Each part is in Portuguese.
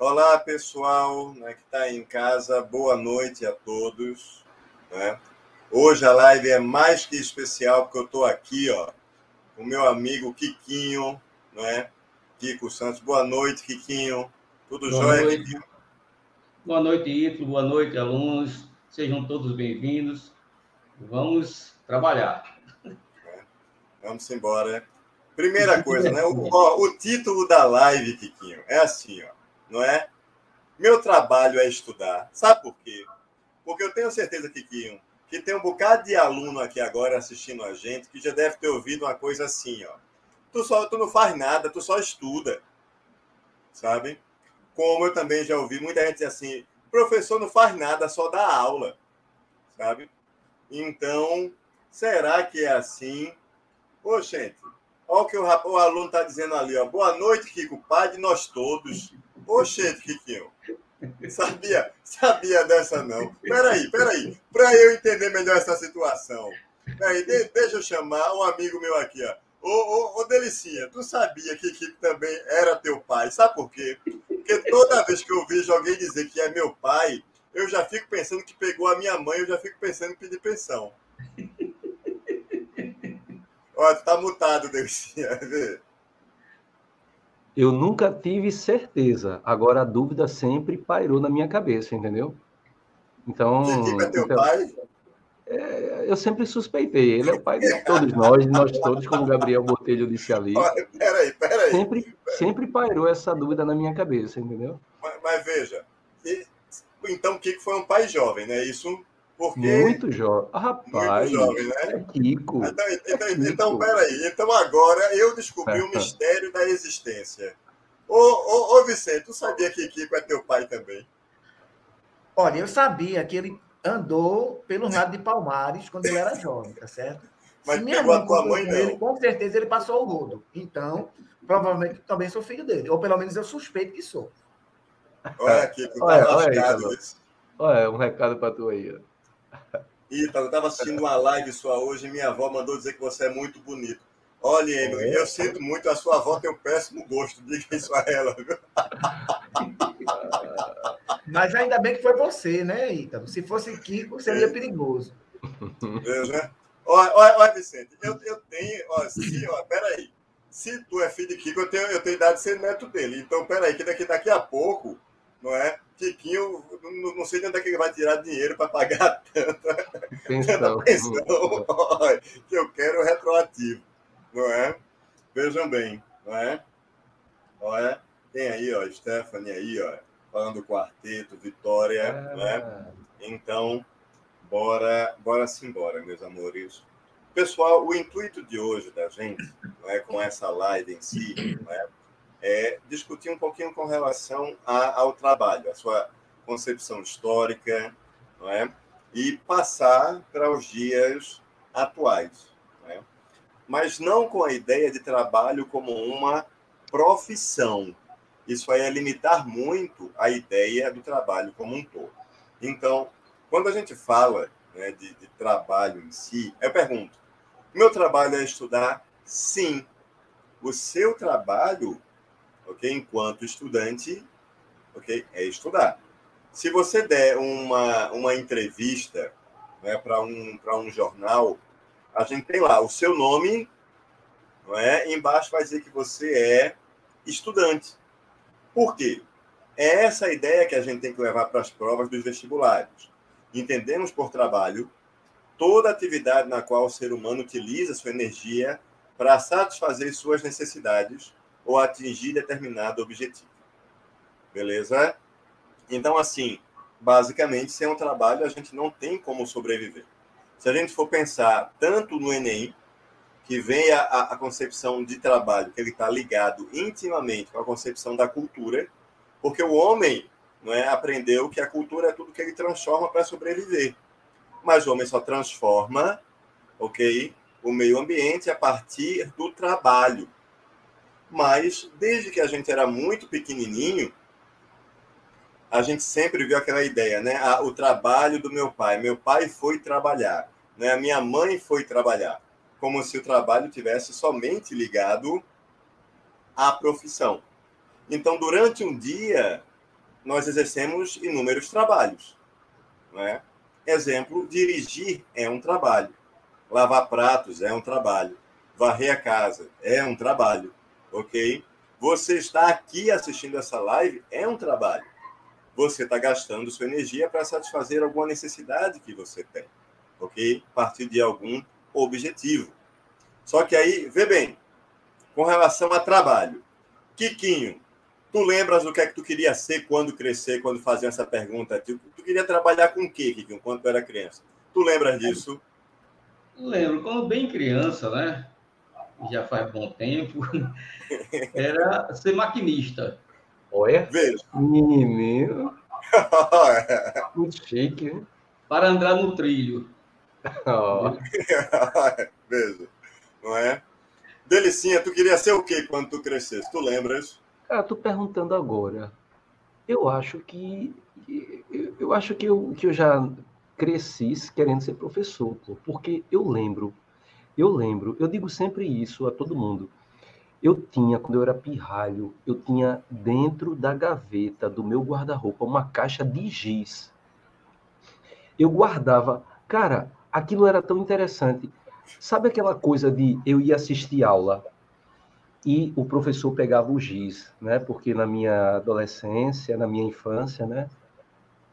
Olá, pessoal né, que está em casa, boa noite a todos. Né? Hoje a live é mais que especial, porque eu estou aqui ó, com o meu amigo Kikinho, né? Kiko Santos. Boa noite, Kikinho. Tudo boa jóia, noite. Kikinho? Boa noite, Ito. Boa noite, alunos. Sejam todos bem-vindos. Vamos trabalhar. É. Vamos embora. Primeira coisa, né? O, ó, o título da live, Kikinho, é assim, ó não é? Meu trabalho é estudar. Sabe por quê? Porque eu tenho certeza, Kikinho, que tem um bocado de aluno aqui agora assistindo a gente que já deve ter ouvido uma coisa assim, ó. Tu, só, tu não faz nada, tu só estuda. Sabe? Como eu também já ouvi muita gente dizer assim, professor não faz nada, só dá aula. Sabe? Então, será que é assim? Ô, gente, olha o que o, o aluno está dizendo ali, ó. Boa noite, Kiko, de nós todos. Oxente, Kikinho. Sabia, sabia dessa não. Peraí, peraí. Para eu entender melhor essa situação. Peraí, de, deixa eu chamar um amigo meu aqui, ó. Ô, ô, ô Delicinha, tu sabia que Kiko também era teu pai? Sabe por quê? Porque toda vez que eu vejo alguém dizer que é meu pai, eu já fico pensando que pegou a minha mãe, eu já fico pensando em pedir pensão. Olha, tu tá mutado, Delicinha. Eu nunca tive certeza. Agora a dúvida sempre pairou na minha cabeça, entendeu? Então. Quem é teu então, pai? É, eu sempre suspeitei. Ele é o pai de todos nós, nós todos, como o Gabriel Botelho disse ali. Peraí, peraí. Sempre, sempre pairou essa dúvida na minha cabeça, entendeu? Mas, mas veja, então o Kiko foi um pai jovem, né? Isso porque... Muito jovem. Ah, rapaz, muito jovem, né? É Kiko. Então, então, é Kiko. então, peraí. Então agora eu descobri o um mistério da existência. Ô, ô, ô, Vicente, tu sabia que Kiko é teu pai também? Olha, eu sabia que ele andou pelo lado de Palmares quando ele era jovem, tá certo? Mas minha pegou a tua mãe, não. Ele, com certeza ele passou o rodo. Então, provavelmente também sou filho dele. Ou pelo menos eu suspeito que sou. Olha, Kiko, tá olha, olha, olha, um recado para tu aí. Ó. Ítalo, eu estava assistindo uma live sua hoje e minha avó mandou dizer que você é muito bonito. Olha, Emily, eu sinto muito, a sua avó tem um péssimo gosto, diga isso a ela. Mas ainda bem que foi você, né, Ítalo? Se fosse Kiko, seria perigoso. Deus, né? Olha, olha, olha, Vicente, eu, eu tenho. Se, ó, peraí. Se tu é filho de Kiko, eu tenho, eu tenho idade de ser neto dele. Então, peraí, que daqui, daqui a pouco, não é? Tiquinho, não, não sei de onde é que ele vai tirar dinheiro para pagar tanta pensão, tanta pensão que eu quero retroativo, não é? Vejam bem, não é? Olha, tem aí, ó, Stephanie aí, ó, falando do quarteto, Vitória, é. não é? Então, bora, bora simbora, meus amores. Pessoal, o intuito de hoje da gente, não é, com essa live em si, não é? É, discutir um pouquinho com relação a, ao trabalho, a sua concepção histórica, não é? e passar para os dias atuais. Não é? Mas não com a ideia de trabalho como uma profissão. Isso vai é limitar muito a ideia do trabalho como um todo. Então, quando a gente fala né, de, de trabalho em si, eu pergunto: meu trabalho é estudar? Sim. O seu trabalho ok? Enquanto estudante, ok? É estudar. Se você der uma, uma entrevista né, para um, um jornal, a gente tem lá o seu nome, não é? embaixo vai dizer que você é estudante. Por quê? É essa ideia que a gente tem que levar para as provas dos vestibulares. Entendemos por trabalho toda atividade na qual o ser humano utiliza sua energia para satisfazer suas necessidades ou atingir determinado objetivo. Beleza? Então, assim, basicamente, sem um trabalho, a gente não tem como sobreviver. Se a gente for pensar tanto no Enem, que vem a, a concepção de trabalho, que ele está ligado intimamente com a concepção da cultura, porque o homem não é, aprendeu que a cultura é tudo que ele transforma para sobreviver. Mas o homem só transforma, ok, o meio ambiente a partir do trabalho mas desde que a gente era muito pequenininho, a gente sempre viu aquela ideia, né? Ah, o trabalho do meu pai. Meu pai foi trabalhar, né? A minha mãe foi trabalhar, como se o trabalho tivesse somente ligado à profissão. Então, durante um dia, nós exercemos inúmeros trabalhos. Não é? Exemplo, dirigir é um trabalho. Lavar pratos é um trabalho. Varrer a casa é um trabalho. Ok? Você está aqui assistindo essa live é um trabalho. Você está gastando sua energia para satisfazer alguma necessidade que você tem. Ok? A partir de algum objetivo. Só que aí, vê bem, com relação a trabalho. Kikinho, tu lembras do que é que tu queria ser quando crescer, quando faziam essa pergunta? Tu, tu queria trabalhar com o quê, Kikinho, quando tu era criança? Tu lembras disso? Lembro, quando bem criança, né? Já faz bom tempo, era ser maquinista. Olha, Veja. menino, muito chique. hein? Para andar no trilho. Ó, Veja. Não é? Delicinha, tu queria ser o quê quando tu crescesse? Tu lembras? Cara, tô perguntando agora. Eu acho que eu, eu acho que eu, que eu já cresci querendo ser professor, pô, porque eu lembro, eu lembro, eu digo sempre isso a todo mundo. Eu tinha, quando eu era pirralho, eu tinha dentro da gaveta do meu guarda-roupa uma caixa de giz. Eu guardava, cara, aquilo era tão interessante. Sabe aquela coisa de eu ia assistir aula e o professor pegava o giz, né? Porque na minha adolescência, na minha infância, né?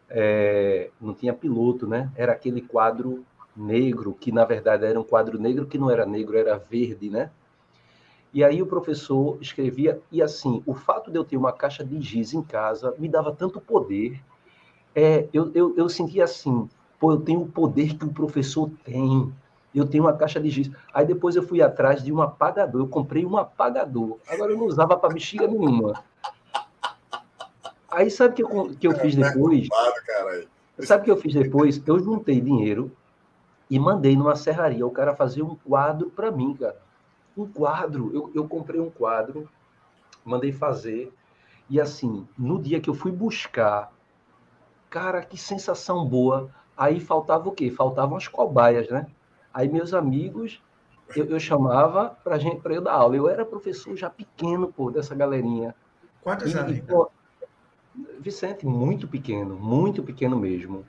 é, não tinha piloto, né? Era aquele quadro negro, que na verdade era um quadro negro que não era negro, era verde, né? E aí o professor escrevia, e assim, o fato de eu ter uma caixa de giz em casa me dava tanto poder. É, eu, eu, eu sentia assim, pô, eu tenho o poder que o professor tem. Eu tenho uma caixa de giz. Aí depois eu fui atrás de um apagador. Eu comprei um apagador. Agora eu não usava para bexiga nenhuma. Aí sabe o que eu, que eu fiz depois? Sabe o que eu fiz depois? Eu juntei dinheiro e mandei numa serraria o cara fazer um quadro para mim, cara. Um quadro. Eu, eu comprei um quadro, mandei fazer. E assim, no dia que eu fui buscar, cara, que sensação boa. Aí faltava o quê? Faltavam as cobaias, né? Aí meus amigos, eu, eu chamava pra gente, para eu dar aula. Eu era professor já pequeno, pô, dessa galerinha. Quantos anos? Vicente, muito pequeno, muito pequeno mesmo.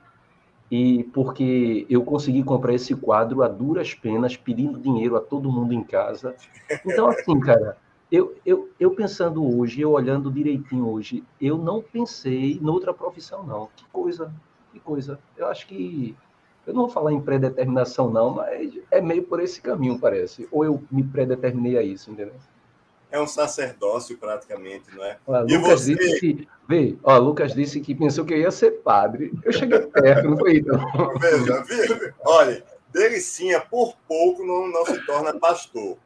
E porque eu consegui comprar esse quadro a duras penas, pedindo dinheiro a todo mundo em casa. Então, assim, cara, eu, eu, eu pensando hoje, eu olhando direitinho hoje, eu não pensei noutra profissão, não. Que coisa, que coisa. Eu acho que. Eu não vou falar em predeterminação, não, mas é meio por esse caminho, parece. Ou eu me predeterminei a isso, entendeu? É um sacerdócio, praticamente, não é? Ó, E Lucas você? disse que. Vê, ó, Lucas disse que pensou que eu ia ser padre. Eu cheguei perto, não foi então? Veja, viu? Olha, Delicinha, por pouco, não, não se torna pastor,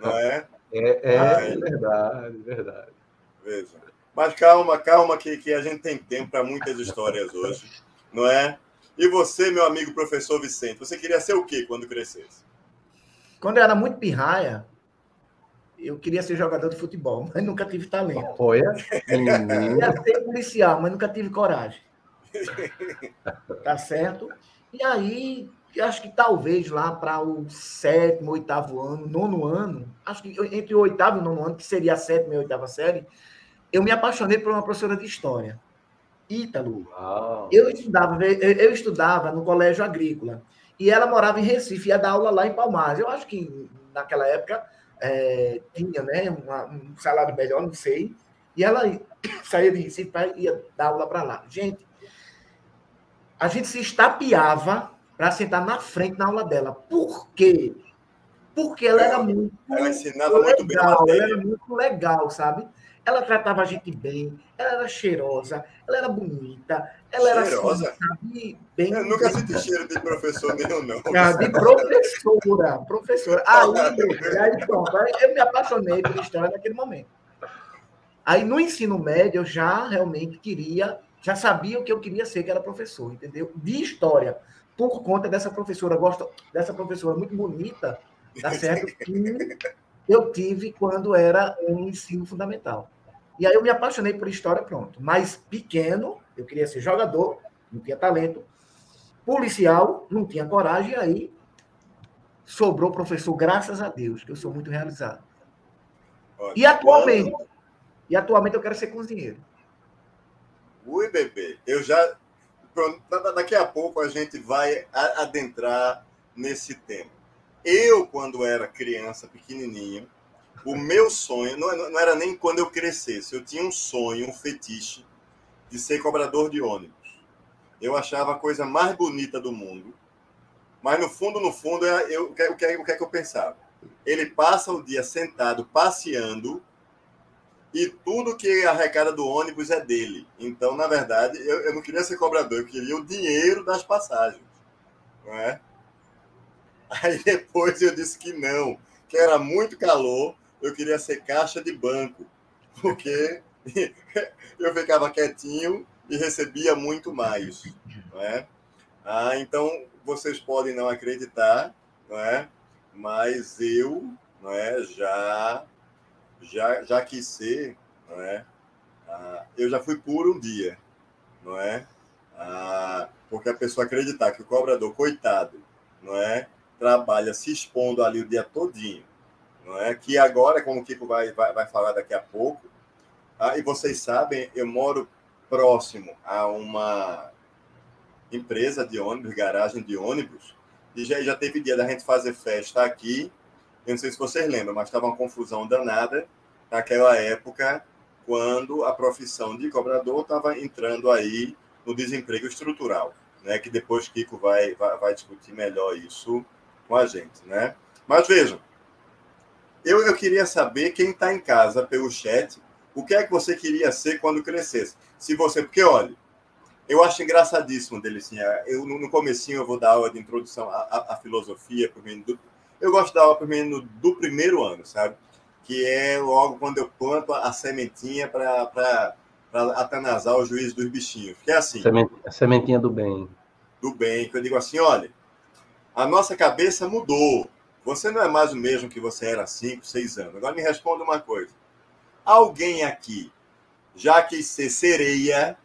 não é? É, é Ai. verdade, verdade. Veja. Mas calma, calma, que, que a gente tem tempo para muitas histórias hoje, não é? E você, meu amigo professor Vicente, você queria ser o quê quando crescesse? Quando eu era muito pirraia, eu queria ser jogador de futebol, mas nunca tive talento. Olha. Queria ser policial, mas nunca tive coragem. Tá certo? E aí, eu acho que talvez lá para o sétimo, oitavo ano, nono ano, acho que entre o oitavo e nono ano, que seria a sétima e a oitava série, eu me apaixonei por uma professora de história. Ítalo. Uau. Eu estudava, eu eu estudava no colégio agrícola e ela morava em Recife, ia dar aula lá em Palmares. Eu acho que naquela época é, tinha né, uma- um salário melhor, não sei. E ela saía de Recife e ia dar aula para lá. Gente, a gente se estapeava para sentar na frente na aula dela. Por quê? Porque ela era muito Ela ensinava muito bem legal, ela era muito legal, sabe? Ela tratava a gente bem, ela era cheirosa, ela era bonita, ela era Cheirosa? assim, sabe? Bem, Eu nunca senti cheiro de professor nenhum, não. Ah, de professora, professora. Aí, aí pronto, eu me apaixonei pela história naquele momento. Aí no ensino médio eu já realmente queria, já sabia o que eu queria ser, que era professor, entendeu? De história, por conta dessa professora, gosto dessa professora muito bonita, tá certo? Que eu tive quando era um ensino fundamental. E aí eu me apaixonei por história, pronto. Mas pequeno, eu queria ser jogador, não tinha talento. Policial, não tinha coragem, e aí sobrou professor, graças a Deus, que eu sou muito realizado. Olha, E atualmente, e atualmente eu quero ser cozinheiro. Ui, bebê. Eu já. Daqui a pouco a gente vai adentrar nesse tema. Eu, quando era criança, pequenininho, o meu sonho não, não era nem quando eu crescesse. Eu tinha um sonho, um fetiche de ser cobrador de ônibus. Eu achava a coisa mais bonita do mundo. Mas no fundo, no fundo, eu, o, que, o, que, o que é que eu pensava? Ele passa o dia sentado, passeando, e tudo que arrecada do ônibus é dele. Então, na verdade, eu, eu não queria ser cobrador, eu queria o dinheiro das passagens. Não é? Aí depois eu disse que não, que era muito calor, eu queria ser caixa de banco, porque eu ficava quietinho e recebia muito mais. Não é? ah, então, vocês podem não acreditar, não é? mas eu não é, já, já, já quis ser, não é? ah, eu já fui puro um dia, não é? Ah, porque a pessoa acreditar que o cobrador, coitado, não é? Trabalha se expondo ali o dia todinho, não é? Que agora, como o Kiko vai, vai, vai falar daqui a pouco, ah, e vocês sabem, eu moro próximo a uma empresa de ônibus, garagem de ônibus, e já, já teve dia da gente fazer festa aqui. Eu não sei se vocês lembram, mas estava uma confusão danada naquela época, quando a profissão de cobrador estava entrando aí no desemprego estrutural, né? Que depois Kiko vai, vai, vai discutir melhor isso com a gente, né? Mas vejam, eu, eu queria saber quem está em casa pelo chat, o que é que você queria ser quando crescesse? Se você, porque olha, eu acho engraçadíssimo dele assim, eu no comecinho eu vou dar aula de introdução à, à, à filosofia para menino eu gosto de dar aula para o menino do primeiro ano, sabe? Que é logo quando eu planto a sementinha para atanasar o juízo dos bichinhos. Que é assim. A sementinha do bem. Do bem, que eu digo assim, olha, a nossa cabeça mudou. Você não é mais o mesmo que você era há 5, 6 anos. Agora me responda uma coisa. Alguém aqui já quis ser sereia?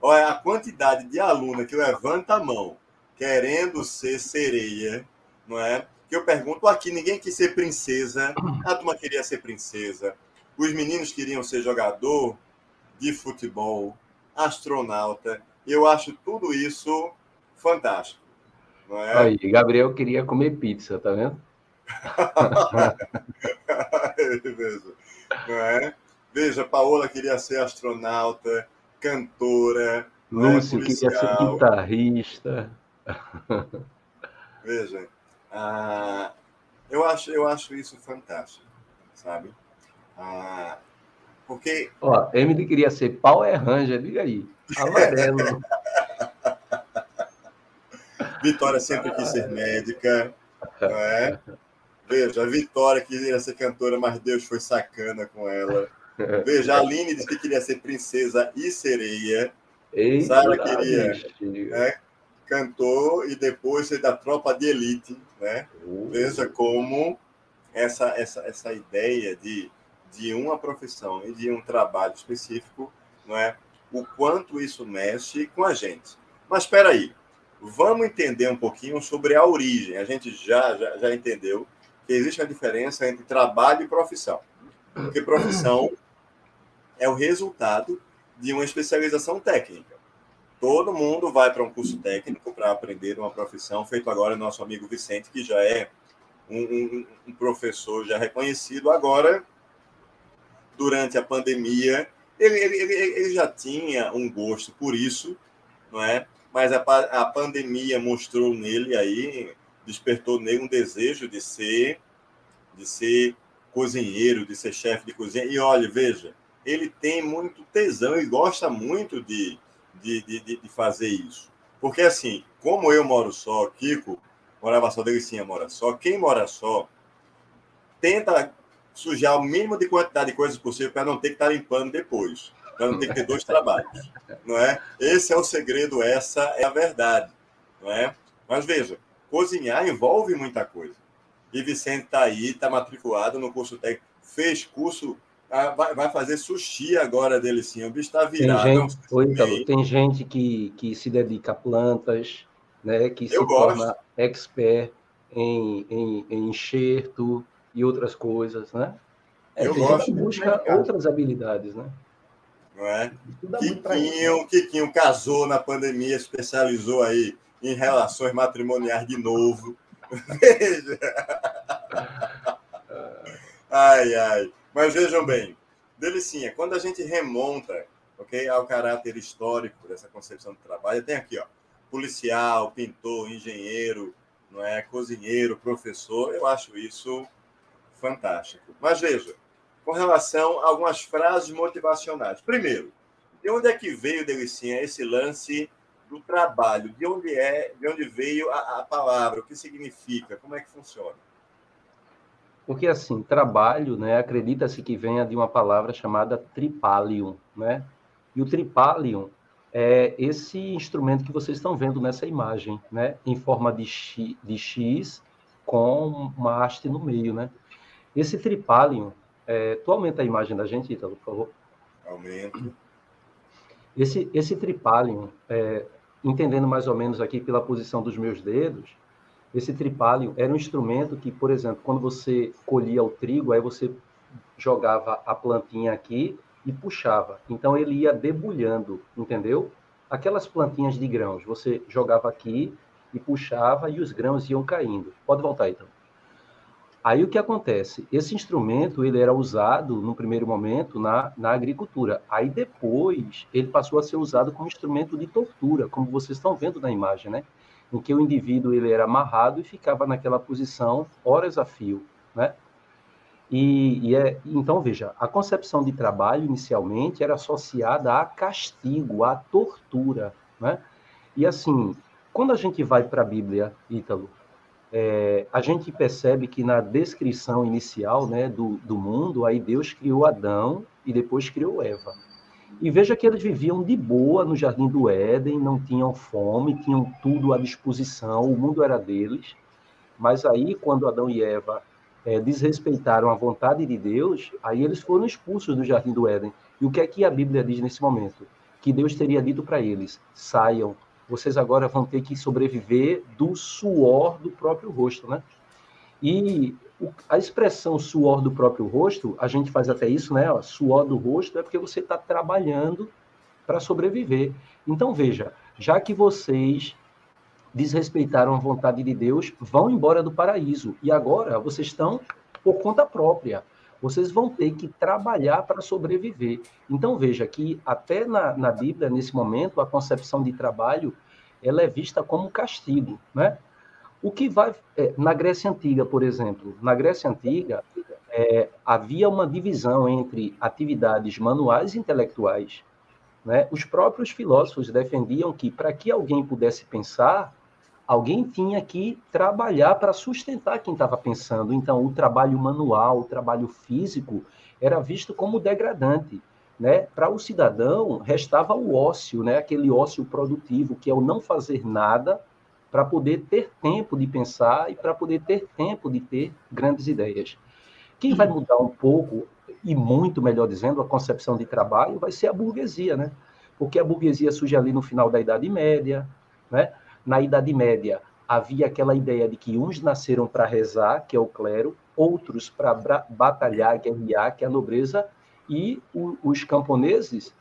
Olha a quantidade de aluna que levanta a mão querendo ser sereia, não é? Que eu pergunto aqui, ninguém quis ser princesa. A turma queria ser princesa. Os meninos queriam ser jogador de futebol, astronauta. Eu acho tudo isso fantástico. Não é? Aí, Gabriel queria comer pizza, tá vendo? não é? Veja, Paola queria ser astronauta, cantora. Né, Lúcio né, queria ser guitarrista. Veja, ah, eu, acho, eu acho isso fantástico, sabe? Ah, porque. Ó, Emily queria ser Power Ranger, diga aí. Amarelo. Vitória sempre quis ser médica, não é? Veja, a Vitória queria ser cantora, mas Deus foi sacana com ela. Veja, a Aline disse que queria ser princesa e sereia. Eita, Sara queria, né? Cantou e depois ser da tropa de elite, né? Uh. Veja como essa, essa, essa ideia de, de uma profissão e de um trabalho específico, não é? O quanto isso mexe com a gente. Mas espera aí, Vamos entender um pouquinho sobre a origem. A gente já, já, já entendeu que existe uma diferença entre trabalho e profissão. Porque profissão é o resultado de uma especialização técnica. Todo mundo vai para um curso técnico para aprender uma profissão, feito agora nosso amigo Vicente, que já é um, um, um professor já reconhecido. Agora, durante a pandemia, ele, ele, ele já tinha um gosto por isso, não é? Mas a, a pandemia mostrou nele aí, despertou nele um desejo de ser, de ser cozinheiro, de ser chefe de cozinha. E olha, veja, ele tem muito tesão e gosta muito de, de, de, de fazer isso. Porque assim, como eu moro só, Kiko morava só, Delicinha mora só, quem mora só tenta sujar o mínimo de quantidade de coisas possível para não ter que estar limpando depois para não ter que ter dois trabalhos, não é? Esse é o segredo, essa é a verdade, não é? Mas veja, cozinhar envolve muita coisa. E Vicente está aí, está matriculado no curso técnico, fez curso, ah, vai fazer sushi agora dele sim. O bicho está virado. Tem gente, oi, Italo, tem gente que, que se dedica a plantas, né, que se gosto. torna expert em, em, em enxerto e outras coisas, né? É, eu gosto. busca outras habilidades, né? Não é? Quiquinho, Quiquinho casou na pandemia, especializou aí em relações matrimoniais de novo. Veja. Ai, ai. Mas vejam bem, Delicinha, quando a gente remonta okay, ao caráter histórico dessa concepção do trabalho, tem aqui, ó, policial, pintor, engenheiro, não é, cozinheiro, professor, eu acho isso fantástico. Mas veja, com relação a algumas frases motivacionais. Primeiro, de onde é que veio, Delicinha, esse lance do trabalho? De onde é, de onde veio a, a palavra? O que significa? Como é que funciona? Porque, assim, trabalho, né, acredita-se que venha de uma palavra chamada tripalium, né? E o tripalium é esse instrumento que vocês estão vendo nessa imagem, né? Em forma de X, de X com uma haste no meio, né? Esse tripalium, é, tu aumenta a imagem da gente, Ítalo, por favor? Aumento. Esse, esse tripalium, é, entendendo mais ou menos aqui pela posição dos meus dedos, esse tripalho era um instrumento que, por exemplo, quando você colhia o trigo, aí você jogava a plantinha aqui e puxava. Então ele ia debulhando, entendeu? Aquelas plantinhas de grãos, você jogava aqui e puxava e os grãos iam caindo. Pode voltar então. Aí o que acontece? Esse instrumento ele era usado no primeiro momento na, na agricultura. Aí depois ele passou a ser usado como instrumento de tortura, como vocês estão vendo na imagem, né? em que o indivíduo ele era amarrado e ficava naquela posição horas a fio, né? E, e é, então veja, a concepção de trabalho inicialmente era associada a castigo, a tortura, né? E assim, quando a gente vai para a Bíblia, Ítalo, é, a gente percebe que na descrição inicial, né, do, do mundo, aí Deus criou Adão e depois criou Eva. E veja que eles viviam de boa no jardim do Éden, não tinham fome, tinham tudo à disposição, o mundo era deles. Mas aí, quando Adão e Eva é, desrespeitaram a vontade de Deus, aí eles foram expulsos do jardim do Éden. E o que é que a Bíblia diz nesse momento? Que Deus teria dito para eles: saiam, vocês agora vão ter que sobreviver do suor do próprio rosto, né? E a expressão suor do próprio rosto, a gente faz até isso, né? Ó, suor do rosto é porque você está trabalhando para sobreviver. Então, veja, já que vocês desrespeitaram a vontade de Deus, vão embora do paraíso. E agora vocês estão por conta própria. Vocês vão ter que trabalhar para sobreviver. Então, veja que até na, na Bíblia, nesse momento, a concepção de trabalho ela é vista como castigo, né? O que vai. É, na Grécia Antiga, por exemplo, na Grécia Antiga, é, havia uma divisão entre atividades manuais e intelectuais. Né? Os próprios filósofos defendiam que, para que alguém pudesse pensar, alguém tinha que trabalhar para sustentar quem estava pensando. Então, o trabalho manual, o trabalho físico, era visto como degradante. Né? Para o cidadão, restava o ócio, né? aquele ócio produtivo, que é o não fazer nada para poder ter tempo de pensar e para poder ter tempo de ter grandes ideias. Quem vai mudar um pouco, e muito melhor dizendo, a concepção de trabalho vai ser a burguesia, né? Porque a burguesia surge ali no final da Idade Média, né? Na Idade Média havia aquela ideia de que uns nasceram para rezar, que é o clero, outros para batalhar, guerrear, que é a nobreza, e o, os camponeses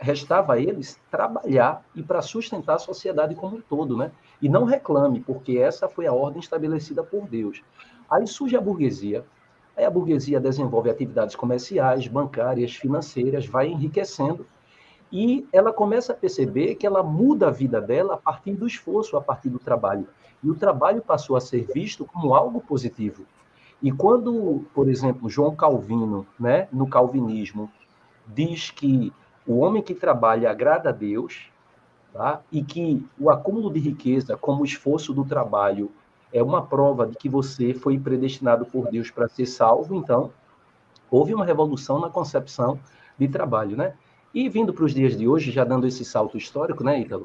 restava a eles trabalhar e para sustentar a sociedade como um todo, né? E não reclame, porque essa foi a ordem estabelecida por Deus. Aí surge a burguesia, aí a burguesia desenvolve atividades comerciais, bancárias, financeiras, vai enriquecendo, e ela começa a perceber que ela muda a vida dela a partir do esforço, a partir do trabalho. E o trabalho passou a ser visto como algo positivo. E quando, por exemplo, João Calvino, né, no calvinismo, diz que o homem que trabalha agrada a Deus, tá? e que o acúmulo de riqueza, como esforço do trabalho, é uma prova de que você foi predestinado por Deus para ser salvo, então houve uma revolução na concepção de trabalho, né? E vindo para os dias de hoje, já dando esse salto histórico, né, Ítalo?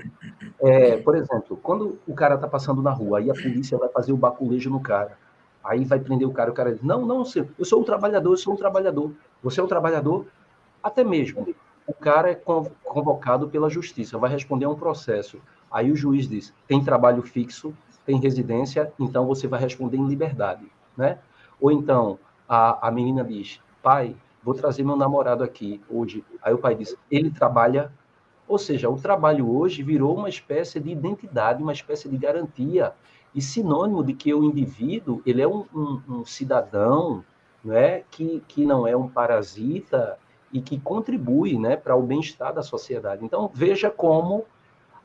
É, por exemplo, quando o cara está passando na rua e a polícia vai fazer o baculejo no cara, aí vai prender o cara, o cara diz, não, não, eu sou um trabalhador, eu sou um trabalhador. Você é um trabalhador? Até mesmo o cara é convocado pela justiça, vai responder a um processo. Aí o juiz diz: tem trabalho fixo, tem residência, então você vai responder em liberdade, né? Ou então a, a menina diz: pai, vou trazer meu namorado aqui hoje. Aí o pai diz, ele trabalha. Ou seja, o trabalho hoje virou uma espécie de identidade, uma espécie de garantia e sinônimo de que o indivíduo ele é um, um, um cidadão né, que, que não é um parasita e que contribui né, para o bem-estar da sociedade. Então, veja como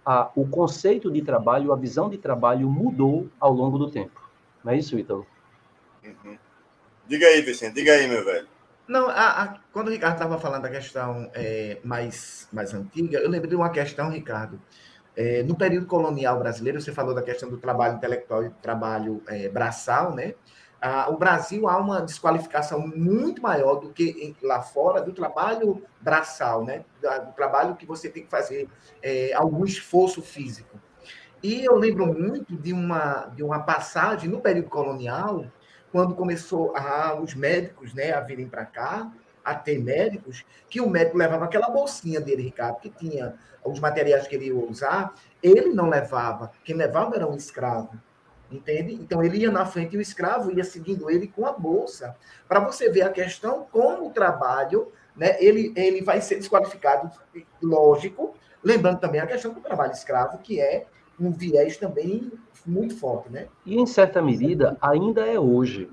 a, o conceito de trabalho, a visão de trabalho mudou ao longo do tempo. Não é isso, Ítalo? Uhum. Diga aí, Vicente, diga aí, meu velho. Não, a, a, quando o Ricardo estava falando da questão é, mais, mais antiga, eu lembrei de uma questão, Ricardo. É, no período colonial brasileiro, você falou da questão do trabalho intelectual e do trabalho é, braçal, né? Ah, o Brasil há uma desqualificação muito maior do que lá fora do trabalho braçal, né? Do trabalho que você tem que fazer é, algum esforço físico. E eu lembro muito de uma, de uma passagem no período colonial, quando começou a, os médicos né, a virem para cá, a ter médicos, que o médico levava aquela bolsinha dele, Ricardo, que tinha os materiais que ele ia usar, ele não levava, quem levava era um escravo. Entende? Então ele ia na frente e o escravo ia seguindo ele com a bolsa. Para você ver a questão como o trabalho, né, ele, ele vai ser desqualificado, lógico, lembrando também a questão do trabalho escravo, que é um viés também muito forte, né? E em certa medida ainda é hoje.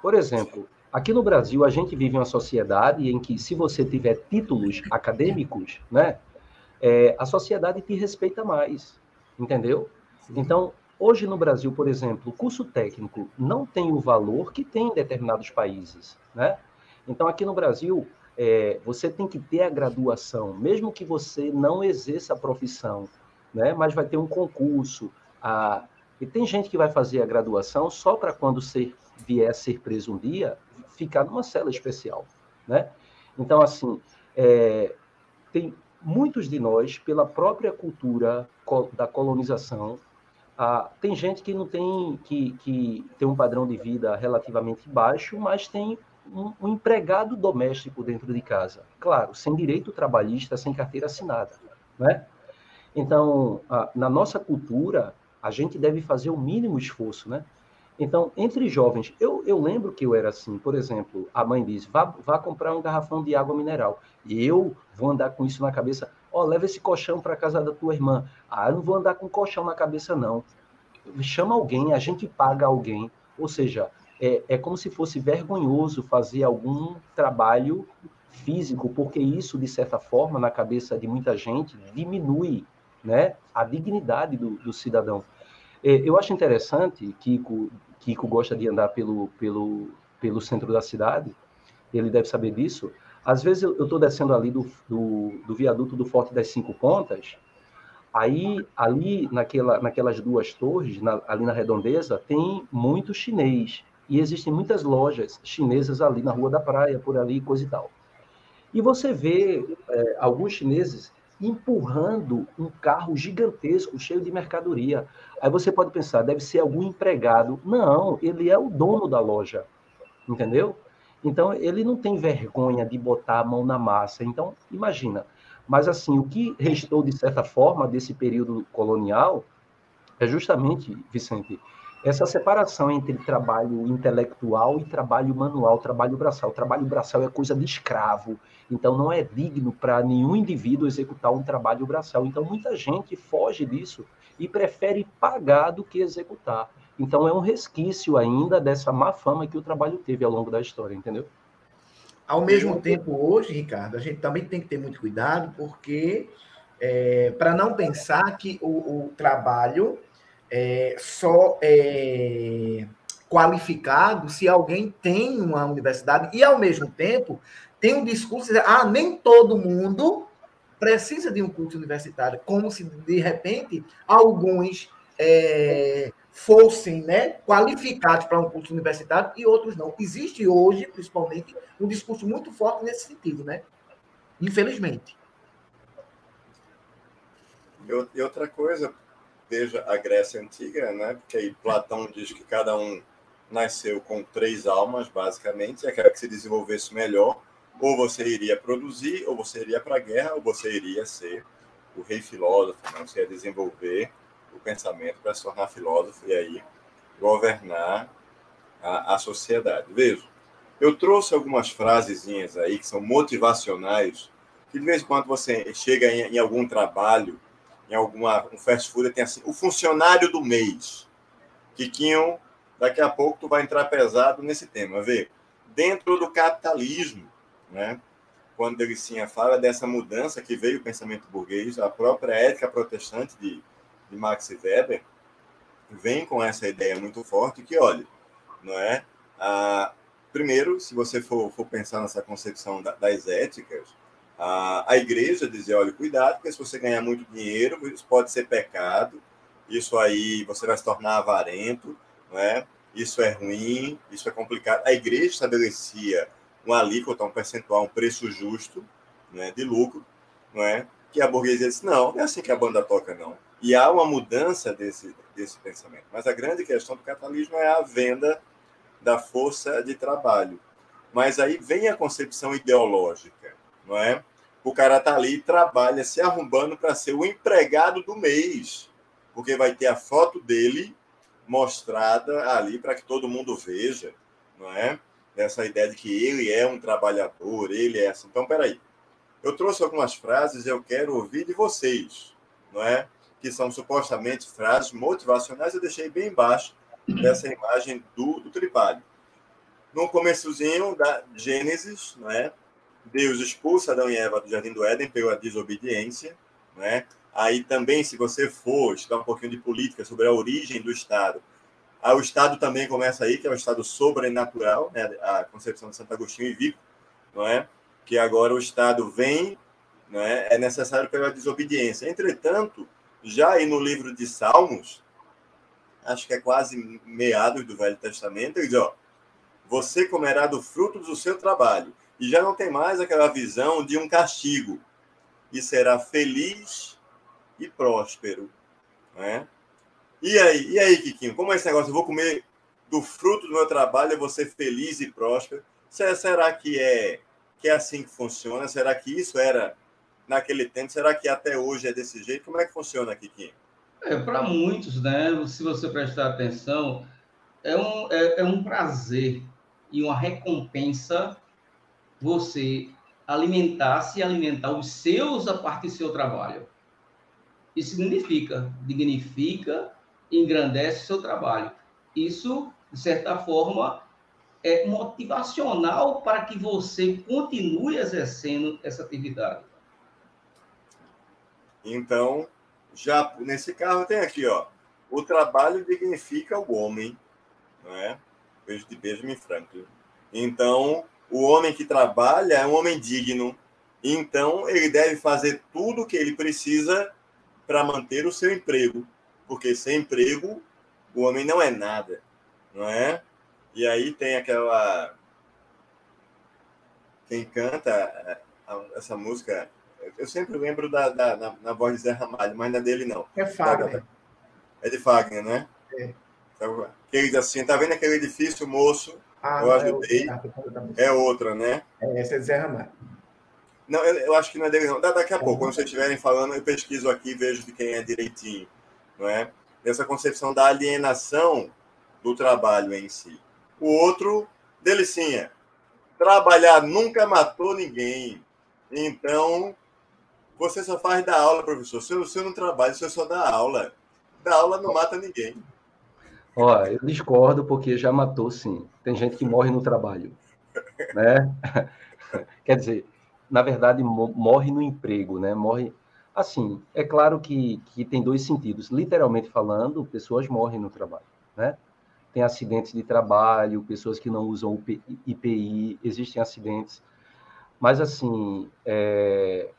Por exemplo, aqui no Brasil a gente vive uma sociedade em que se você tiver títulos acadêmicos, né, é, a sociedade te respeita mais, entendeu? Sim. Então Hoje no Brasil, por exemplo, o curso técnico não tem o valor que tem em determinados países, né? Então, aqui no Brasil, é, você tem que ter a graduação, mesmo que você não exerça a profissão, né? Mas vai ter um concurso. A... E tem gente que vai fazer a graduação só para quando ser, vier a ser preso um dia, ficar numa cela especial, né? Então, assim, é, tem muitos de nós, pela própria cultura da colonização, tem gente que não tem que, que tem um padrão de vida relativamente baixo, mas tem um, um, empregado doméstico dentro de casa. Claro, sem direito trabalhista, sem carteira assinada, né? Então, ah, na nossa cultura, a gente deve fazer o mínimo esforço, né? Então, entre jovens, eu, eu lembro que eu era assim, por exemplo, a mãe diz, vá, vá comprar um garrafão de água mineral. E eu vou andar com isso na cabeça, ó, oh, leva esse colchão para casa da tua irmã. Ah, eu não vou andar com colchão na cabeça, não. Chama alguém, a gente paga alguém. Ou seja, é, é como se fosse vergonhoso fazer algum trabalho físico, porque isso, de certa forma, na cabeça de muita gente, diminui né, a dignidade do, do cidadão. É, eu acho interessante, Kiko, Kiko gosta de andar pelo, pelo, pelo centro da cidade, ele deve saber disso. Às vezes eu estou descendo ali do, do, do, viaduto do Forte das Cinco Pontas, aí ali naquela, naquelas duas torres, na, ali na redondeza, tem muito chinês. E existem muitas lojas chinesas ali na Rua da Praia, por ali, coisa e tal. E você vê é, alguns chineses empurrando um carro gigantesco, cheio de mercadoria. Aí você pode pensar, deve ser algum empregado. Não, ele é o dono da loja, entendeu? Então, ele não tem vergonha de botar a mão na massa. Então, imagina. Mas, assim, o que restou, de certa forma, desse período colonial é justamente, Vicente, essa separação entre trabalho intelectual e trabalho manual, trabalho braçal. O trabalho braçal é coisa de escravo, então não é digno para nenhum indivíduo executar um trabalho braçal. Então muita gente foge disso e prefere pagar do que executar. Então é um resquício ainda dessa má fama que o trabalho teve ao longo da história, entendeu? Ao mesmo tempo, hoje, Ricardo, a gente também tem que ter muito cuidado, porque é, para não pensar que o, o trabalho é, só é qualificado se alguém tem uma universidade e, ao mesmo tempo, tem um discurso de ah, nem todo mundo precisa de um curso universitário, como se, de repente, alguns é, fossem né, qualificados para um curso universitário e outros não. Existe hoje, principalmente, um discurso muito forte nesse sentido, né? Infelizmente. E outra coisa, veja a Grécia Antiga, né? Porque aí Platão diz que cada um nasceu com três almas, basicamente, e aquela que se desenvolvesse melhor, ou você iria produzir, ou você iria para a guerra, ou você iria ser o rei filósofo, não? você ia desenvolver o pensamento para se tornar filósofo e aí governar a, a sociedade. Veja, Eu trouxe algumas frasezinhas aí que são motivacionais, que de vez em quando você chega em, em algum trabalho, em alguma um fast food, tem assim, o funcionário do mês. Kikinho, daqui a pouco tu vai entrar pesado nesse tema, vê? Dentro do capitalismo, né? Quando Delicinha fala dessa mudança que veio o pensamento burguês, a própria ética protestante de, de Max Weber vem com essa ideia muito forte que, olha, não é? Ah, primeiro, se você for, for pensar nessa concepção da, das éticas, a, a igreja dizia, olha, cuidado, porque se você ganhar muito dinheiro, isso pode ser pecado, isso aí você vai se tornar avarento, não é? Isso é ruim, isso é complicado. A igreja estabelecia um alíquota, um percentual, um preço justo né, de lucro, não é? que a burguesia disse, não, não é assim que a banda toca, não. E há uma mudança desse, desse pensamento. Mas a grande questão do capitalismo é a venda da força de trabalho. Mas aí vem a concepção ideológica, não é? O cara está ali trabalha se arrombando para ser o empregado do mês, porque vai ter a foto dele mostrada ali para que todo mundo veja, não é? Essa ideia de que ele é um trabalhador, ele é assim. Então, peraí. Eu trouxe algumas frases, eu quero ouvir de vocês, não é? Que são supostamente frases motivacionais, eu deixei bem embaixo dessa imagem do, do tripalho. No começozinho da Gênesis, não é? Deus expulsa Adão e Eva do Jardim do Éden pela desobediência, não é? Aí também, se você for estudar um pouquinho de política sobre a origem do Estado, o Estado também começa aí, que é o Estado sobrenatural, né? a concepção de Santo Agostinho e Vico, não é? Que agora o Estado vem, não é? é necessário pela desobediência. Entretanto, já aí no livro de Salmos, acho que é quase meados do Velho Testamento, ele diz, ó, você comerá do fruto do seu trabalho. E já não tem mais aquela visão de um castigo. E será feliz e próspero. Né? E aí, e aí, Kikinho, como é esse negócio? Eu vou comer do fruto do meu trabalho, eu vou ser feliz e próspero. Será que é, que é assim que funciona? Será que isso era naquele tempo? Será que até hoje é desse jeito? Como é que funciona, Kikinho? É, Para muitos, né? Se você prestar atenção, é um, é, é um prazer e uma recompensa você alimentar-se e alimentar os seus a partir do seu trabalho. Isso significa, dignifica, engrandece o seu trabalho. Isso, de certa forma, é motivacional para que você continue exercendo essa atividade. Então, já nesse carro tem aqui, ó, o trabalho dignifica o homem, não é? Beijo de Benjamin Franklin. Então, o homem que trabalha é um homem digno. Então, ele deve fazer tudo o que ele precisa para manter o seu emprego, porque sem emprego o homem não é nada, não é? E aí tem aquela quem canta essa música, eu sempre lembro da, da na, na, voz de Zé Ramalho, mas não é dele não. É Fagner. É de Fagner, né? É. Então, que ele diz assim, tá vendo aquele edifício, moço? Ah, eu ajudei. É, é outra, né? É, essa é de Zé Ramalho. Não, eu, eu, acho que não é dele, não. Da, daqui a pouco, quando vocês estiverem falando, eu pesquiso aqui e vejo de quem é direitinho, não é? Essa concepção da alienação do trabalho em si. O outro, delicinha. Trabalhar nunca matou ninguém. Então, você só faz da aula, professor. Se você não trabalha, você só dá aula. Da aula não mata ninguém. Ó, eu discordo porque já matou, sim. Tem gente que morre no trabalho, né? Quer dizer, na verdade, morre no emprego, né? Morre. Assim, é claro que, que tem dois sentidos. Literalmente falando, pessoas morrem no trabalho, né? Tem acidentes de trabalho, pessoas que não usam IPI, existem acidentes. Mas, assim, é,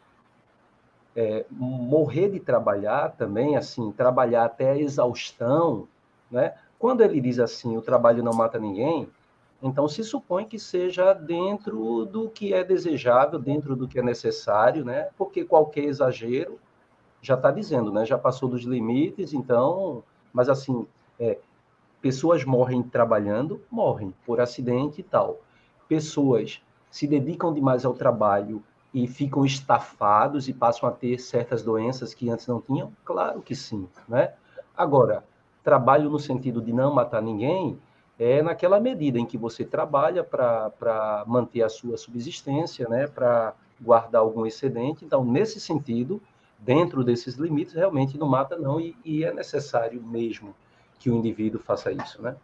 é, morrer de trabalhar também, assim, trabalhar até a exaustão, né? Quando ele diz assim, o trabalho não mata ninguém, então, se supõe que seja dentro do que é desejável, dentro do que é necessário, né? Porque qualquer exagero já está dizendo, né? Já passou dos limites, então. Mas, assim, é, pessoas morrem trabalhando, morrem por acidente e tal. Pessoas se dedicam demais ao trabalho e ficam estafados e passam a ter certas doenças que antes não tinham? Claro que sim, né? Agora, trabalho no sentido de não matar ninguém é naquela medida em que você trabalha para manter a sua subsistência, né, para guardar algum excedente. Então, nesse sentido, dentro desses limites, realmente não mata não, e, e é necessário mesmo que o indivíduo faça isso, né?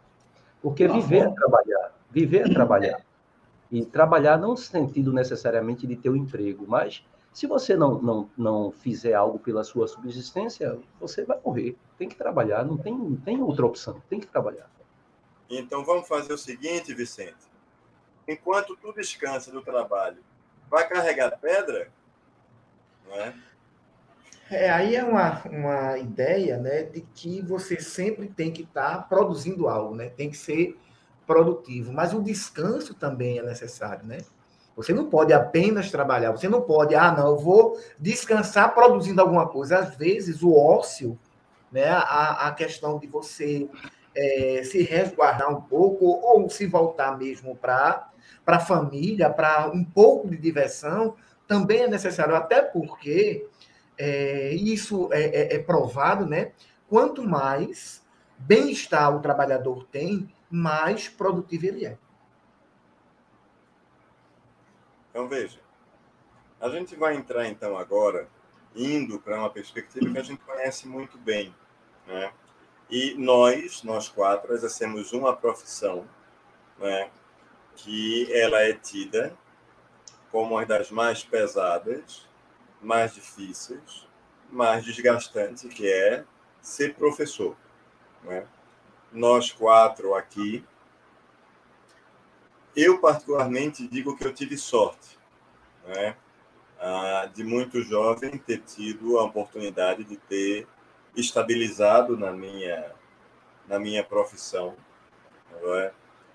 Porque viver é trabalhar, viver é trabalhar. E trabalhar não no sentido necessariamente de ter um emprego, mas se você não, não, não fizer algo pela sua subsistência, você vai morrer. Tem que trabalhar, não tem, não tem outra opção, tem que trabalhar. Então vamos fazer o seguinte, Vicente. Enquanto tu descansa do trabalho, vai carregar pedra? Não é? É, aí é uma, uma ideia né, de que você sempre tem que estar tá produzindo algo, né? tem que ser produtivo. Mas o descanso também é necessário. Né? Você não pode apenas trabalhar, você não pode, ah, não, eu vou descansar produzindo alguma coisa. Às vezes, o ócio, né, a, a questão de você é, se resguardar um pouco ou se voltar mesmo para a família, para um pouco de diversão, também é necessário, até porque é, isso é, é, é provado, né? Quanto mais bem-estar o trabalhador tem, mais produtivo ele é. Então, veja, a gente vai entrar então agora indo para uma perspectiva que a gente conhece muito bem, né? E nós, nós quatro, exercemos uma profissão, né? Que ela é tida como uma das mais pesadas mais difíceis, mais desgastantes, que é ser professor. Né? Nós quatro aqui, eu particularmente digo que eu tive sorte, né? Ah, de muito jovem ter tido a oportunidade de ter estabilizado na minha na minha profissão, é?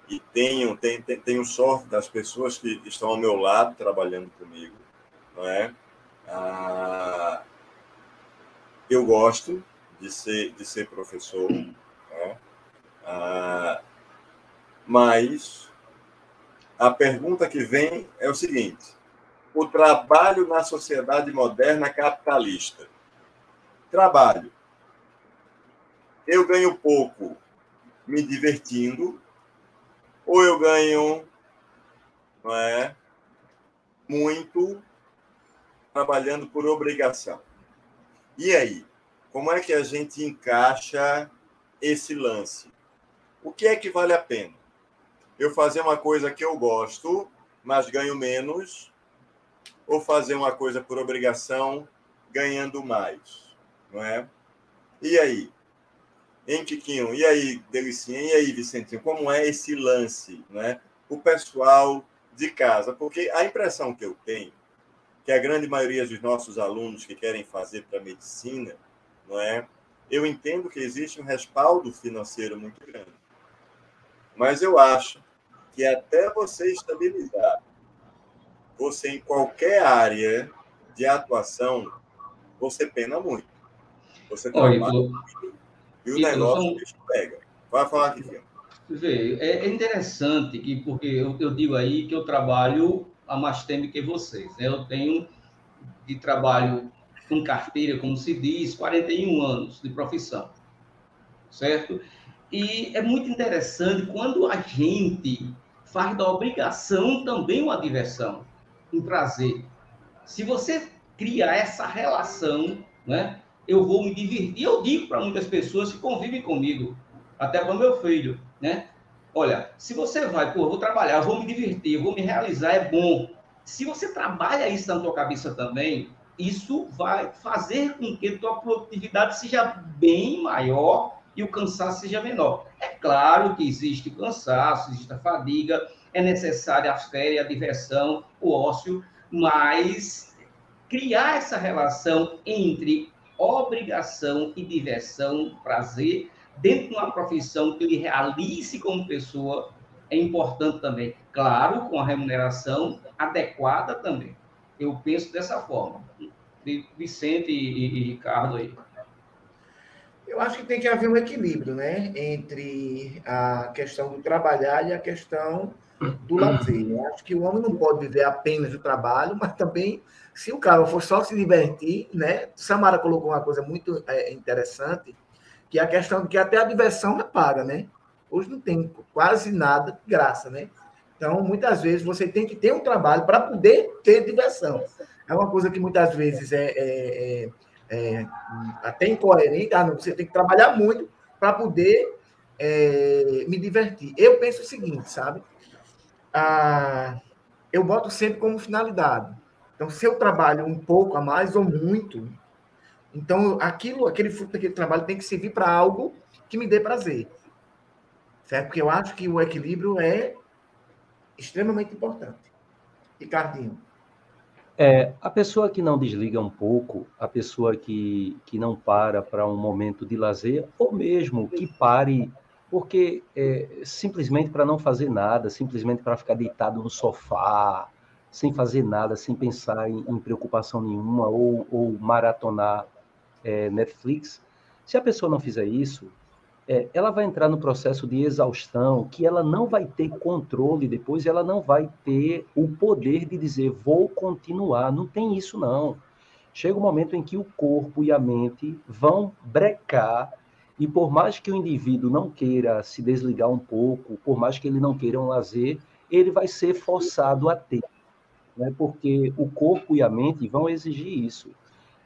e tenho, tenho tenho sorte das pessoas que estão ao meu lado trabalhando comigo, não é? Ah, eu gosto de ser, de ser professor, ah, mas a pergunta que vem é o seguinte: o trabalho na sociedade moderna capitalista. Trabalho. Eu ganho pouco me divertindo, ou eu ganho não é, muito trabalhando por obrigação. E aí? Como é que a gente encaixa esse lance? O que é que vale a pena? Eu fazer uma coisa que eu gosto, mas ganho menos, ou fazer uma coisa por obrigação, ganhando mais, não é? E aí? Hein, Tiquinho? E aí, Delicinha? E aí, Vicentinho? Como é esse lance, né? O pessoal de casa, porque a impressão que eu tenho que a grande maioria dos nossos alunos que querem fazer para medicina, não é? Eu entendo que existe um respaldo financeiro muito grande. Mas eu acho que até você estabilizar você em qualquer área de atuação, você pena muito. Você trabalha muito e o negócio são... pega. Vai falar aqui, filho. Vê, é interessante que porque eu, eu digo aí que eu trabalho há mais tempo que vocês. Né? Eu tenho de trabalho com carteira, como se diz, 41 anos de profissão, certo? E é muito interessante quando a gente faz da obrigação também uma diversão, um prazer. Se você cria essa relação, né? Eu vou me divertir. Eu digo para muitas pessoas que convivem comigo, até para meu filho, né? Olha, se você vai, pô, vou trabalhar, vou me divertir, vou me realizar, é bom. Se você trabalha isso na tua cabeça também, isso vai fazer com que tua produtividade seja bem maior e o cansaço seja menor. É claro que existe cansaço, existe a fadiga, é necessária a férias, a diversão, o ócio, mas criar essa relação entre obrigação e diversão, prazer, dentro de uma profissão que ele realize como pessoa é importante também. Claro, com a remuneração adequada também. Eu penso dessa forma. Vicente e, e, Ricardo aí. Eu acho que tem que haver um equilíbrio, né, entre a questão do trabalhar e a questão do lazer. Eu acho que o homem não pode viver apenas do trabalho, mas também, se o cara for só se divertir, né? Samara colocou uma coisa muito é, interessante, que é a questão de que até a diversão é paga, né? Hoje não tem quase nada de graça, né? Então, muitas vezes, você tem que ter um trabalho para poder ter diversão. É uma coisa que muitas vezes é, é, é, é até incoerente. Ah, não, você tem que trabalhar muito para poder é, me divertir. Eu penso o seguinte, sabe? Ah, eu boto sempre como finalidade. Então, se eu trabalho um pouco a mais ou muito, então aquilo, aquele fruto daquele trabalho tem que servir para algo que me dê prazer. Certo? Porque eu acho que o equilíbrio é extremamente importante. Ricardinho. É, a pessoa que não desliga um pouco, a pessoa que, que não para para um momento de lazer, ou mesmo que pare porque é, simplesmente para não fazer nada, simplesmente para ficar deitado no sofá, sem fazer nada, sem pensar em, em preocupação nenhuma, ou, ou maratonar é, Netflix, se a pessoa não fizer isso, é, ela vai entrar no processo de exaustão, que ela não vai ter controle depois, ela não vai ter o poder de dizer vou continuar. Não tem isso não. Chega um momento em que o corpo e a mente vão brecar e por mais que o indivíduo não queira se desligar um pouco, por mais que ele não queira um lazer, ele vai ser forçado a ter, né? porque o corpo e a mente vão exigir isso.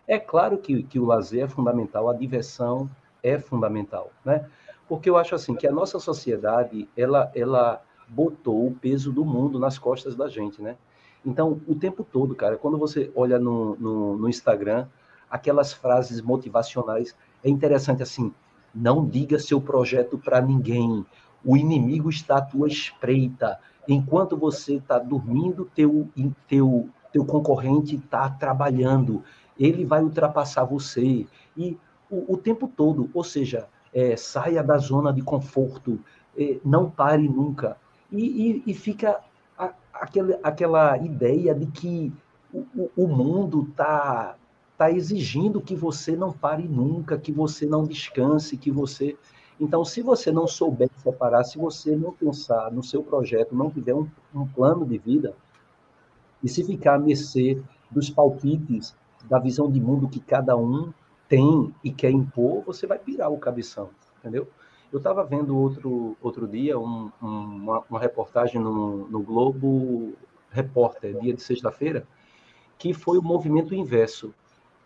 É claro que, que o lazer é fundamental, a diversão é fundamental, né? Porque eu acho assim que a nossa sociedade ela ela botou o peso do mundo nas costas da gente, né? Então o tempo todo, cara, quando você olha no, no, no Instagram aquelas frases motivacionais, é interessante assim, não diga seu projeto para ninguém. O inimigo está à tua espreita. Enquanto você está dormindo, teu teu teu concorrente está trabalhando. Ele vai ultrapassar você. E o, o tempo todo. Ou seja, é, saia da zona de conforto, é, não pare nunca. E, e, e fica a, aquela, aquela ideia de que o, o mundo está tá exigindo que você não pare nunca, que você não descanse, que você. Então, se você não souber separar, se você não pensar no seu projeto, não tiver um, um plano de vida, e se ficar a mercê dos palpites, da visão de mundo que cada um tem e quer impor, você vai pirar o cabeção, entendeu? Eu estava vendo outro, outro dia um, um, uma, uma, reportagem no, no Globo Repórter, dia de sexta-feira, que foi o movimento inverso.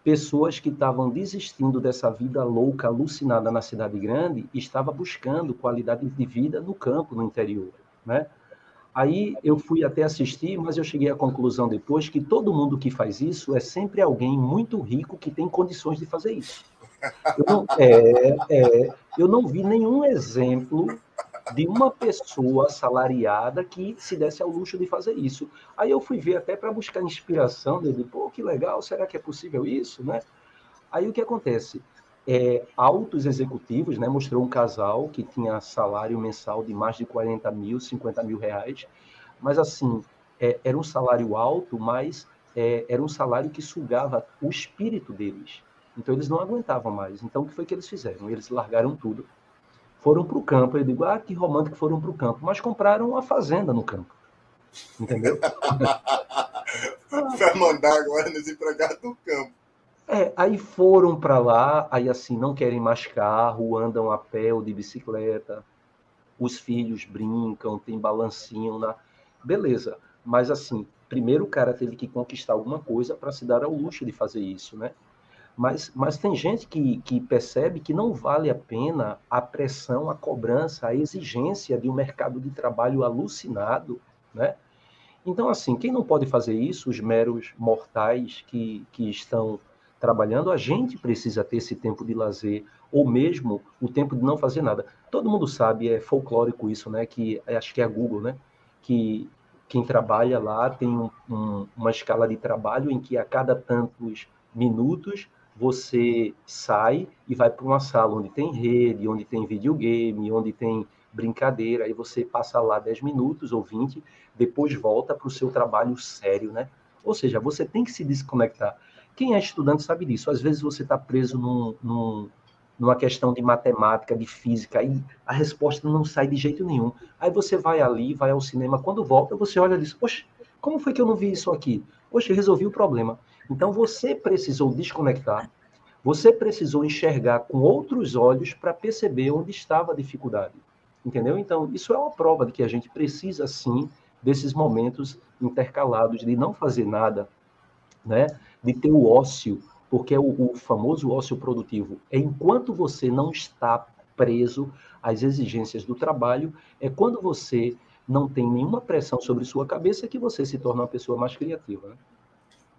Pessoas que estavam desistindo dessa vida louca, alucinada na cidade grande, estavam buscando qualidade de vida no campo, no interior, né? Aí eu fui até assistir, mas eu cheguei à conclusão depois que todo mundo que faz isso é sempre alguém muito rico que tem condições de fazer isso. Eu não, é, é, eu não vi nenhum exemplo de uma pessoa assalariada que se desse ao luxo de fazer isso. Aí eu fui ver até para buscar inspiração, disse, pô, que legal, será que é possível isso, né? Aí o que acontece? É, altos executivos, né? Mostrou um casal que tinha salário mensal de mais de 40 mil, 50 mil reais, mas assim, é, era um salário alto, mas é, era um salário que sugava o espírito deles. Então eles não aguentavam mais. Então o que foi que eles fizeram? Eles largaram tudo, foram para o campo. Eu digo, ah, que romântico foram para o campo, mas compraram uma fazenda no campo. Entendeu? Vai mandar agora nos empregados do campo. É, aí foram para lá, aí assim, não querem mais carro, andam a pé ou de bicicleta, os filhos brincam, tem balancinho na. Beleza, mas assim, primeiro o cara teve que conquistar alguma coisa para se dar ao luxo de fazer isso, né? Mas, mas tem gente que, que percebe que não vale a pena a pressão, a cobrança, a exigência de um mercado de trabalho alucinado, né? Então, assim, quem não pode fazer isso, os meros mortais que, que estão trabalhando, a gente precisa ter esse tempo de lazer, ou mesmo o tempo de não fazer nada. Todo mundo sabe, é folclórico isso, né? Que acho que é a Google, né? Que quem trabalha lá tem um, um, uma escala de trabalho em que a cada tantos minutos você sai e vai para uma sala onde tem rede, onde tem videogame, onde tem brincadeira, aí você passa lá 10 minutos ou 20, depois volta para o seu trabalho sério, né? Ou seja, você tem que se desconectar. Quem é estudante sabe disso. Às vezes você está preso num, num, numa questão de matemática, de física, e a resposta não sai de jeito nenhum. Aí você vai ali, vai ao cinema, quando volta, você olha e diz, poxa, como foi que eu não vi isso aqui? Poxa, resolvi o problema. Então você precisou desconectar, você precisou enxergar com outros olhos para perceber onde estava a dificuldade. Entendeu? Então, isso é uma prova de que a gente precisa, sim, desses momentos intercalados, de não fazer nada, né? de ter o ócio, porque é o, o famoso ócio produtivo é enquanto você não está preso às exigências do trabalho, é quando você não tem nenhuma pressão sobre sua cabeça que você se torna uma pessoa mais criativa. Né?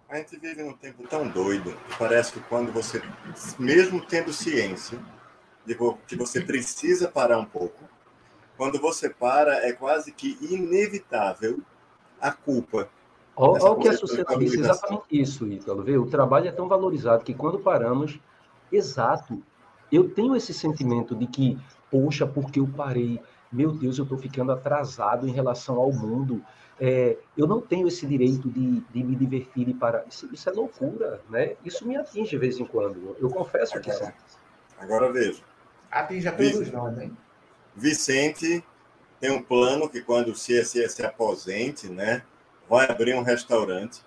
A gente vive num tempo tão doido que parece que quando você, mesmo tendo ciência de que você precisa parar um pouco, quando você para, é quase que inevitável a culpa. Olha o que a sociedade diz exatamente isso, Ítalo. Vê, o trabalho é tão valorizado que quando paramos, exato, eu tenho esse sentimento de que, poxa, porque eu parei, meu Deus, eu estou ficando atrasado em relação ao mundo. É, eu não tenho esse direito de, de me divertir e parar. Isso, isso, é loucura, né? Isso me atinge de vez em quando. Eu confesso agora, que sim. Agora veja. Atinge a todos nós, hein? Vicente tem um plano que quando se, se, se aposente, né, vai abrir um restaurante.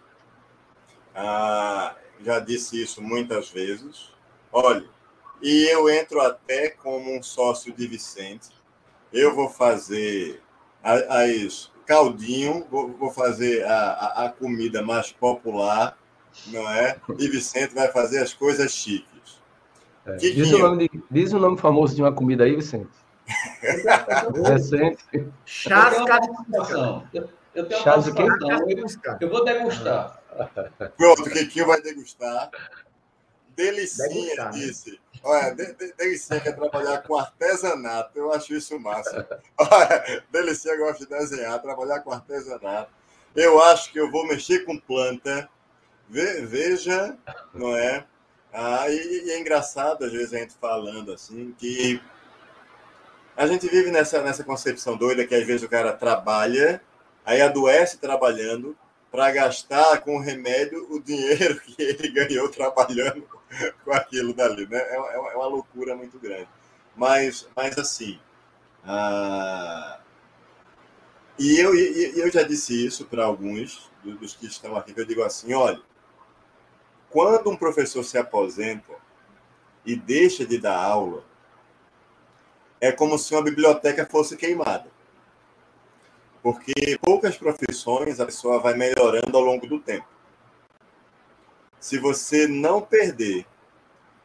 Ah, já disse isso muitas vezes. Olha, e eu entro até como um sócio de Vicente. Eu vou fazer as caldinho, vou, vou fazer a, a, a, comida mais popular, não é? E Vicente vai fazer as coisas chiques. É. Diz, o nome de, diz o nome famoso de uma comida aí, Vicente. Recente. Chasca. Eu, eu tenho Chás uma eu, eu vou degustar. Pronto, o Quequinho vai degustar. Delicinha degustar, né? disse. Olha, Delicinha quer trabalhar com artesanato. Eu acho isso massa. Olha, Delicinha gosta de desenhar, trabalhar com artesanato. Eu acho que eu vou mexer com planta. veja, não é? Ah, e, e, é engraçado, às vezes, a gente falando assim, que a gente vive nessa, nessa concepção doida que às vezes o cara trabalha, aí adoece trabalhando, para gastar com o remédio o dinheiro que ele ganhou trabalhando com aquilo dali, né? É, é, é uma loucura muito grande. Mas, mas assim, ah, e eu, e eu já disse isso para alguns dos que estão aqui, que eu digo assim, olha, quando um professor se aposenta e deixa de dar aula, é como se uma biblioteca fosse queimada. Porque poucas profissões a pessoa vai melhorando ao longo do tempo. Se você não perder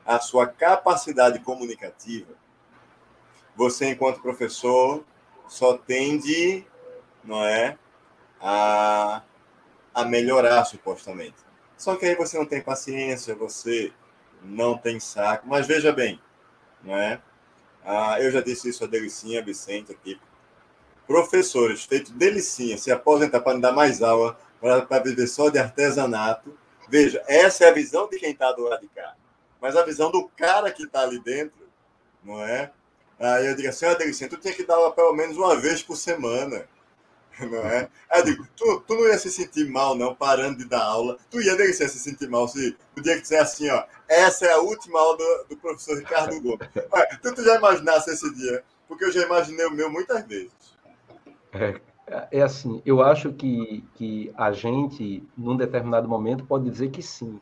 a sua capacidade comunicativa, você, enquanto professor, só tende, não é, a, a melhorar supostamente. Só que aí você não tem paciência, você não tem saco. Mas veja bem, não é? Ah, eu já disse isso a Delicinha, Vicente aqui. Professores feito Delicinha se aposentar para não dar mais aula, para viver só de artesanato. Veja, essa é a visão de quem está do lado de cá. Mas a visão do cara que está ali dentro, não é? Aí eu digo assim, ah, Delicinha, tu tinha que dar aula pelo menos uma vez por semana não é? Aí eu digo, tu, tu não ia se sentir mal, não, parando de dar aula. Tu ia deixar se sentir mal se o dia que disser assim, ó, essa é a última aula do, do professor Ricardo Gomes. Tu, tu já imaginasse esse dia? Porque eu já imaginei o meu muitas vezes. É, é assim, eu acho que, que a gente, num determinado momento, pode dizer que sim.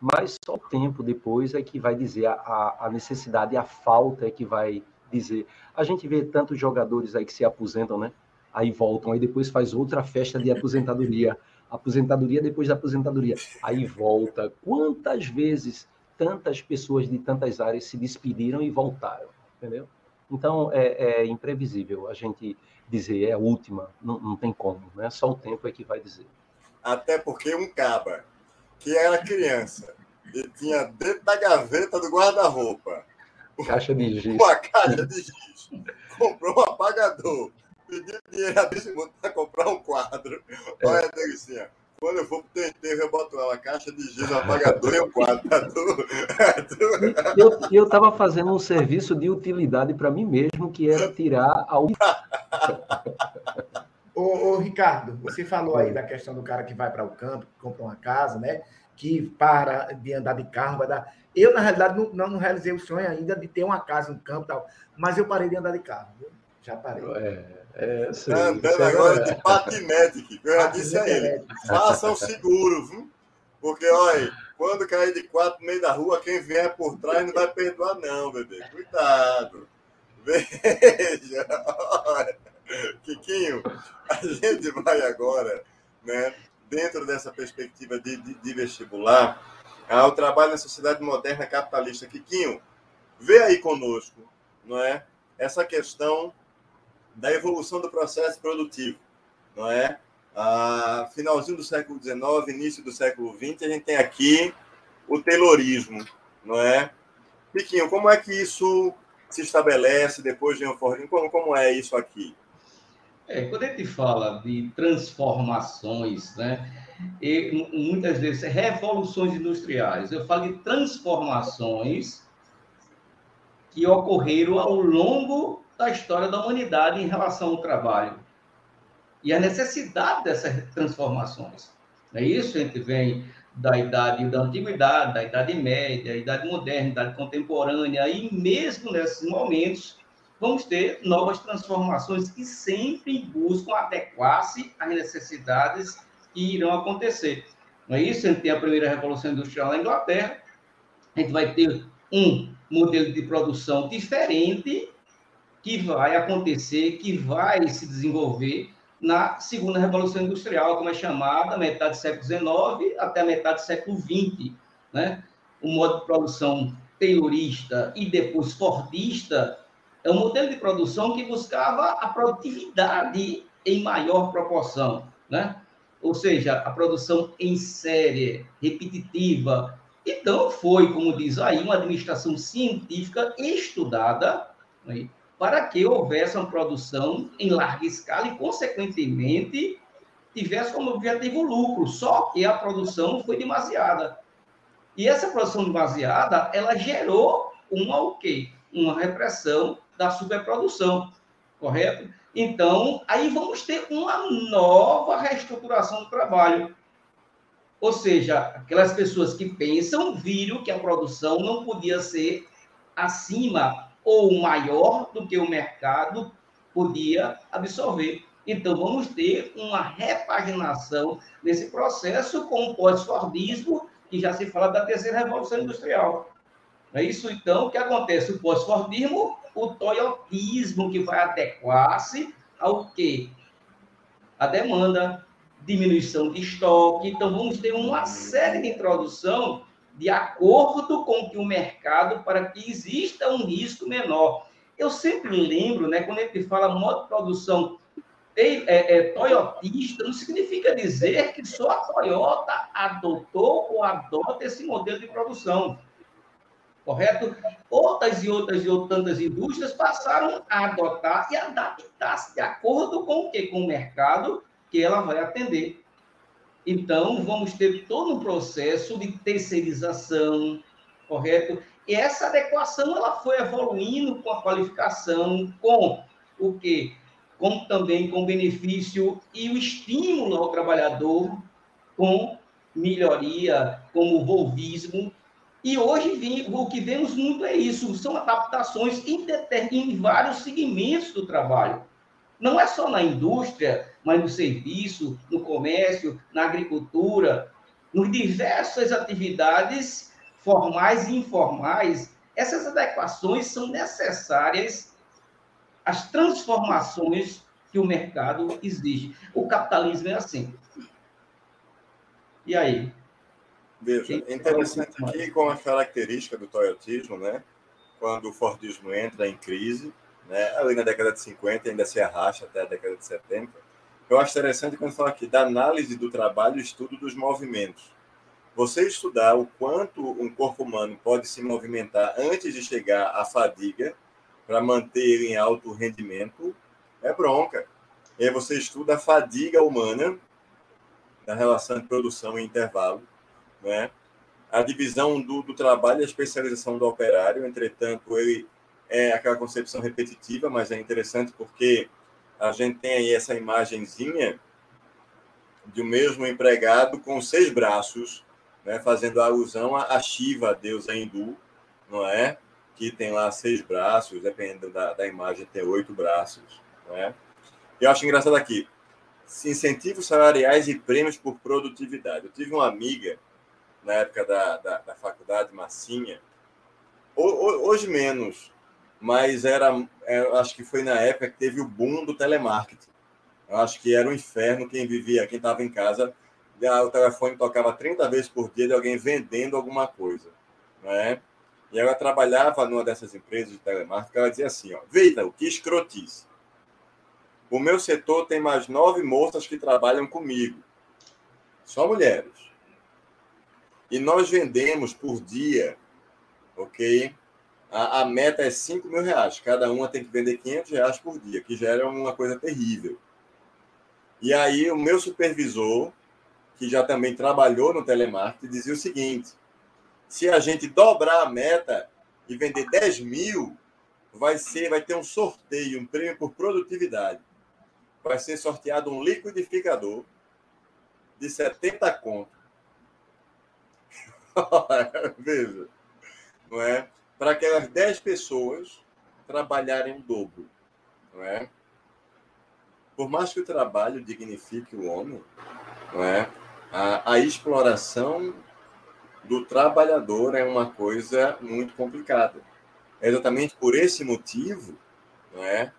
Mas só o tempo depois é que vai dizer a, a necessidade, a falta é que vai dizer. A gente vê tantos jogadores aí que se aposentam, né? aí voltam, aí depois faz outra festa de aposentadoria, aposentadoria depois da aposentadoria, aí volta. Quantas vezes tantas pessoas de tantas áreas se despediram e voltaram, entendeu? Então é, é imprevisível a gente dizer é a última, não, não tem como, né? Só o tempo é que vai dizer. Até porque um caba que era criança e tinha dentro da gaveta do guarda-roupa caixa de giz, uma caixa de giz, comprou um apagador pediu dinheiro a para comprar um quadro. É. Olha, Delicinha, quando eu for pro enterro, eu boto uma caixa de giz, apagador e um quadro. Tá eu, eu tava fazendo um serviço de utilidade para mim mesmo, que era tirar a. ô, ô, Ricardo, você falou aí da questão do cara que vai para o campo, que compra uma casa, né? Que para de andar de carro, vai dar. Eu, na realidade, não, não realizei o sonho ainda de ter uma casa no campo e tal, mas eu parei de andar de carro. Viu? Já parei. É. É, sim, andando agora de patinete, que eu já disse a ele. Façam seguro, viu? Porque, olha, quando cair de quatro no meio da rua, quem vier por trás não vai perdoar, não, bebê. Cuidado. Veja, olha, Kikinho, a gente vai agora, né, dentro dessa perspectiva de, de, de vestibular, ao trabalho na sociedade moderna capitalista. Kikinho, vê aí conosco, não é? Essa questão da evolução do processo produtivo, não é? Ah, finalzinho do século XIX, início do século XX, a gente tem aqui o Taylorismo, não é? Piquinho, como é que isso se estabelece depois de um como, como é isso aqui? É, quando a gente fala de transformações, né, e muitas vezes revoluções industriais, eu falo de transformações que ocorreram ao longo da história da humanidade em relação ao trabalho e a necessidade dessas transformações. É isso? A gente vem da idade da antiguidade, da idade média, idade moderna, idade contemporânea, e mesmo nesses momentos vamos ter novas transformações que sempre buscam adequar-se às necessidades que irão acontecer. Não é isso? A gente tem a primeira revolução industrial na Inglaterra, a gente vai ter um modelo de produção diferente que vai acontecer, que vai se desenvolver na segunda revolução industrial, como é chamada, metade do século XIX até metade do século XX, né? O modo de produção taylorista e depois fordista é um modelo de produção que buscava a produtividade em maior proporção, né? Ou seja, a produção em série, repetitiva. Então, foi, como diz aí, uma administração científica estudada né? Para que houvesse uma produção em larga escala e, consequentemente, tivesse como objetivo lucro. Só que a produção foi demasiada. E essa produção demasiada, ela gerou uma o quê? Uma repressão da superprodução, correto? Então, aí vamos ter uma nova reestruturação do trabalho. Ou seja, aquelas pessoas que pensam viram que a produção não podia ser acima ou maior do que o mercado podia absorver. Então, vamos ter uma repaginação desse processo com o pós-fordismo, que já se fala da terceira revolução industrial. É isso, então, que acontece? O pós-fordismo o toyotismo que vai adequar-se ao quê? A demanda, diminuição de estoque. Então, vamos ter uma série de introdução de acordo com que o mercado para que exista um risco menor. Eu sempre lembro, né, quando gente fala modo de produção é, é, toyotista, não significa dizer que só a Toyota adotou ou adota esse modelo de produção correto? Outras e outras e outras indústrias passaram a adotar e adaptar-se de acordo com o que? Com o mercado que ela vai atender. Então, vamos ter todo um processo de terceirização, correto? E essa adequação ela foi evoluindo com a qualificação, com o que? Com também com benefício e o estímulo ao trabalhador, com melhoria, como o volvismo, e hoje o que vemos muito é isso, são adaptações em, em vários segmentos do trabalho. Não é só na indústria, mas no serviço, no comércio, na agricultura, nos diversas atividades formais e informais. Essas adequações são necessárias às transformações que o mercado exige. O capitalismo é assim. E aí? Veja, interessante aqui com a característica do toyotismo, né? Quando o Fordismo entra em crise, né? Ali na década de 50 ainda se arrasta até a década de 70. Eu acho interessante quando fala aqui da análise do trabalho e estudo dos movimentos. Você estudar o quanto um corpo humano pode se movimentar antes de chegar à fadiga para manter ele em alto rendimento é bronca. E aí você estuda a fadiga humana na relação de produção e intervalo né? A divisão do, do trabalho e a especialização do operário, entretanto, ele é aquela concepção repetitiva, mas é interessante porque a gente tem aí essa imagenzinha de um mesmo empregado com seis braços, né, fazendo alusão a Shiva, a deusa hindu, não é? Que tem lá seis braços, dependendo da, da imagem, tem oito braços, não é? Eu acho engraçado aqui, incentivos salariais e prêmios por produtividade. Eu tive uma amiga na época da, da, da faculdade, massinha. Hoje menos, mas era, era, acho que foi na época que teve o boom do telemarketing. Eu acho que era um inferno quem vivia, quem estava em casa, o telefone tocava 30 vezes por dia de alguém vendendo alguma coisa, né? E ela trabalhava numa dessas empresas de telemarketing, ela dizia assim, ó, Vitor, que escrotice. O meu setor tem mais nove moças que trabalham comigo. Só mulheres. E nós vendemos por dia, ok? A, a meta é 5 mil reais. Cada uma tem que vender 500 reais por dia, que já era uma coisa terrível. E aí o meu supervisor, que já também trabalhou no telemarketing, dizia o seguinte: se a gente dobrar a meta e vender 10 mil, vai ser, vai ter um sorteio, um prêmio por produtividade vai ser sorteado um liquidificador de 70 conto. Veja, não é? Para aquelas 10 pessoas trabalharem o dobro, não é? Por mais que o trabalho dignifique o homem, não é? A, a exploração do trabalhador é uma coisa muito complicada. É exatamente por esse motivo, não é?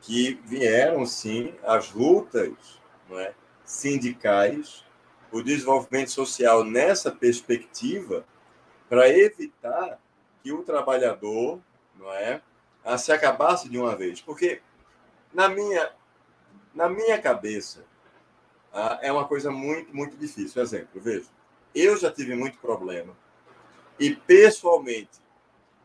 que vieram, sim, as lutas não é, sindicais, o desenvolvimento social nessa perspectiva, para evitar que o trabalhador não é, se acabasse de uma vez. Porque, na minha, na minha cabeça, é uma coisa muito, muito difícil. Exemplo, veja, eu já tive muito problema e, pessoalmente,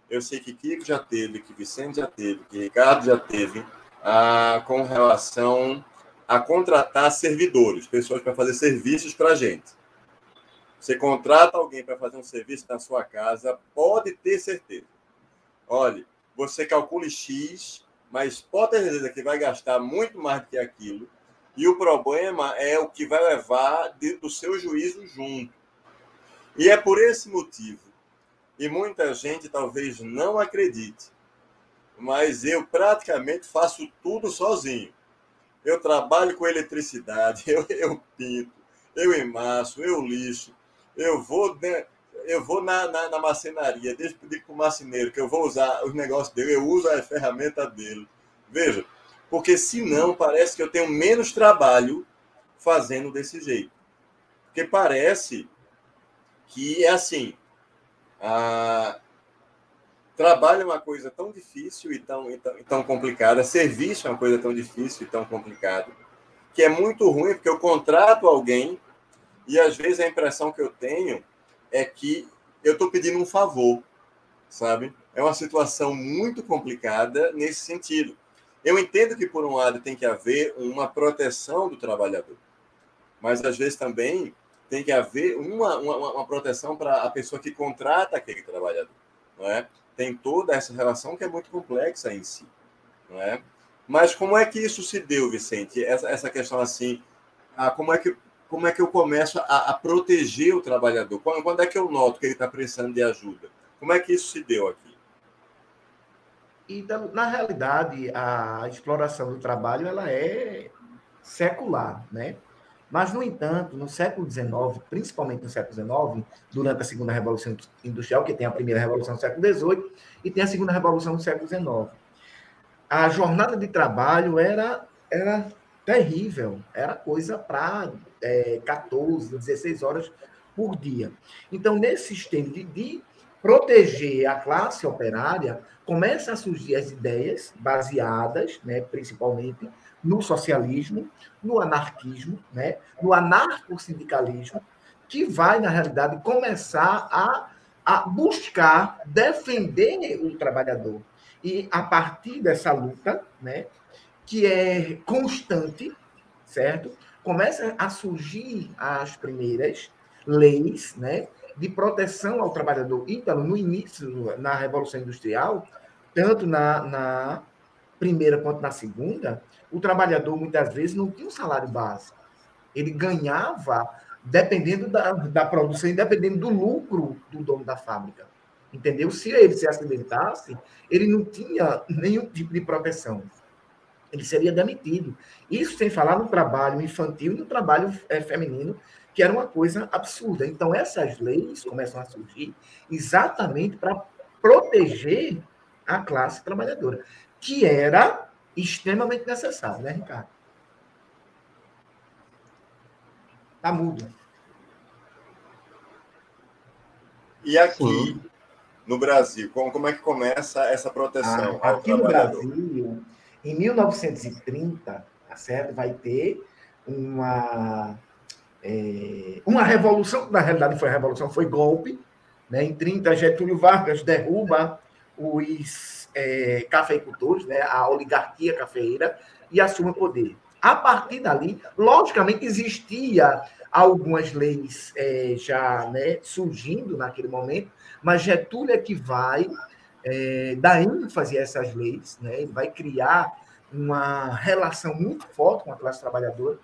eu sei que Kiko já teve, que Vicente já teve, que Ricardo já teve, ah, com relação a contratar servidores, pessoas para fazer serviços para a gente. Você contrata alguém para fazer um serviço na sua casa, pode ter certeza. Olhe, você calcule X, mas pode ter certeza que vai gastar muito mais do que aquilo. E o problema é o que vai levar do seu juízo junto. E é por esse motivo, e muita gente talvez não acredite, mas eu praticamente faço tudo sozinho. Eu trabalho com eletricidade, eu, eu pinto, eu emasso, eu lixo, eu vou, né, eu vou na, na, na marcenaria, deixa eu pedir para o marceneiro que eu vou usar os negócios dele, eu uso a ferramenta dele. Veja, porque senão parece que eu tenho menos trabalho fazendo desse jeito. Porque parece que é assim, a, Trabalho é uma coisa tão difícil e tão, e tão, e tão complicada, serviço é uma coisa tão difícil e tão complicada, que é muito ruim, porque eu contrato alguém e às vezes a impressão que eu tenho é que eu estou pedindo um favor, sabe? É uma situação muito complicada nesse sentido. Eu entendo que, por um lado, tem que haver uma proteção do trabalhador, mas às vezes também tem que haver uma, uma, uma proteção para a pessoa que contrata aquele trabalhador, não é? tem toda essa relação que é muito complexa em si, não é? Mas como é que isso se deu, Vicente? Essa, essa questão assim, ah, como é que como é que eu começo a, a proteger o trabalhador? Quando, quando, é que eu noto que ele está precisando de ajuda? Como é que isso se deu aqui? Então, na realidade, a exploração do trabalho ela é secular, né? Mas, no entanto, no século XIX, principalmente no século XIX, durante a segunda revolução industrial, que tem a primeira revolução do século XVIII e tem a segunda revolução do século XIX, a jornada de trabalho era, era terrível, era coisa para é, 14, 16 horas por dia. Então, nesse sistema de, de proteger a classe operária, começam a surgir as ideias baseadas, né, principalmente, no socialismo, no anarquismo, né, no anarco-sindicalismo, que vai, na realidade, começar a, a buscar defender o trabalhador. E a partir dessa luta, né, que é constante, certo? Começam a surgir as primeiras leis, né, de proteção ao trabalhador. Então, no início, na Revolução Industrial, tanto na, na primeira quanto na segunda, o trabalhador muitas vezes não tinha um salário básico. Ele ganhava dependendo da, da produção e dependendo do lucro do dono da fábrica. Entendeu? Se ele se acidentasse, ele não tinha nenhum tipo de proteção. Ele seria demitido. Isso sem falar no trabalho infantil e no trabalho é, feminino, que era uma coisa absurda. Então, essas leis começam a surgir exatamente para proteger a classe trabalhadora, que era extremamente necessário, né, Ricardo? Tá mudo. E aqui, Sim. no Brasil, como, como é que começa essa proteção? Ah, aqui no Brasil, em 1930, tá certo? vai ter uma, é, uma revolução, na realidade foi revolução, foi golpe. Né? Em 30, Getúlio Vargas derruba os é, cafeicultores, né? a oligarquia cafeeira, e assume o poder. A partir dali, logicamente, existia algumas leis é, já né, surgindo naquele momento, mas Getúlio é que vai é, dar ênfase a essas leis, né? ele vai criar uma relação muito forte com a classe trabalhadora.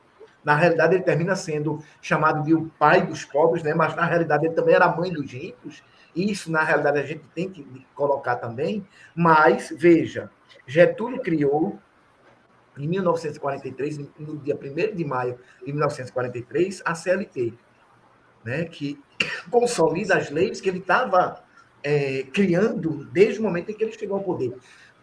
Na realidade, ele termina sendo chamado de o pai dos pobres, né? mas na realidade ele também era a mãe dos ricos. Isso, na realidade, a gente tem que colocar também. Mas, veja, Getúlio criou em 1943, no dia 1 de maio de 1943, a CLT, né, que consolida as leis que ele estava é, criando desde o momento em que ele chegou ao poder.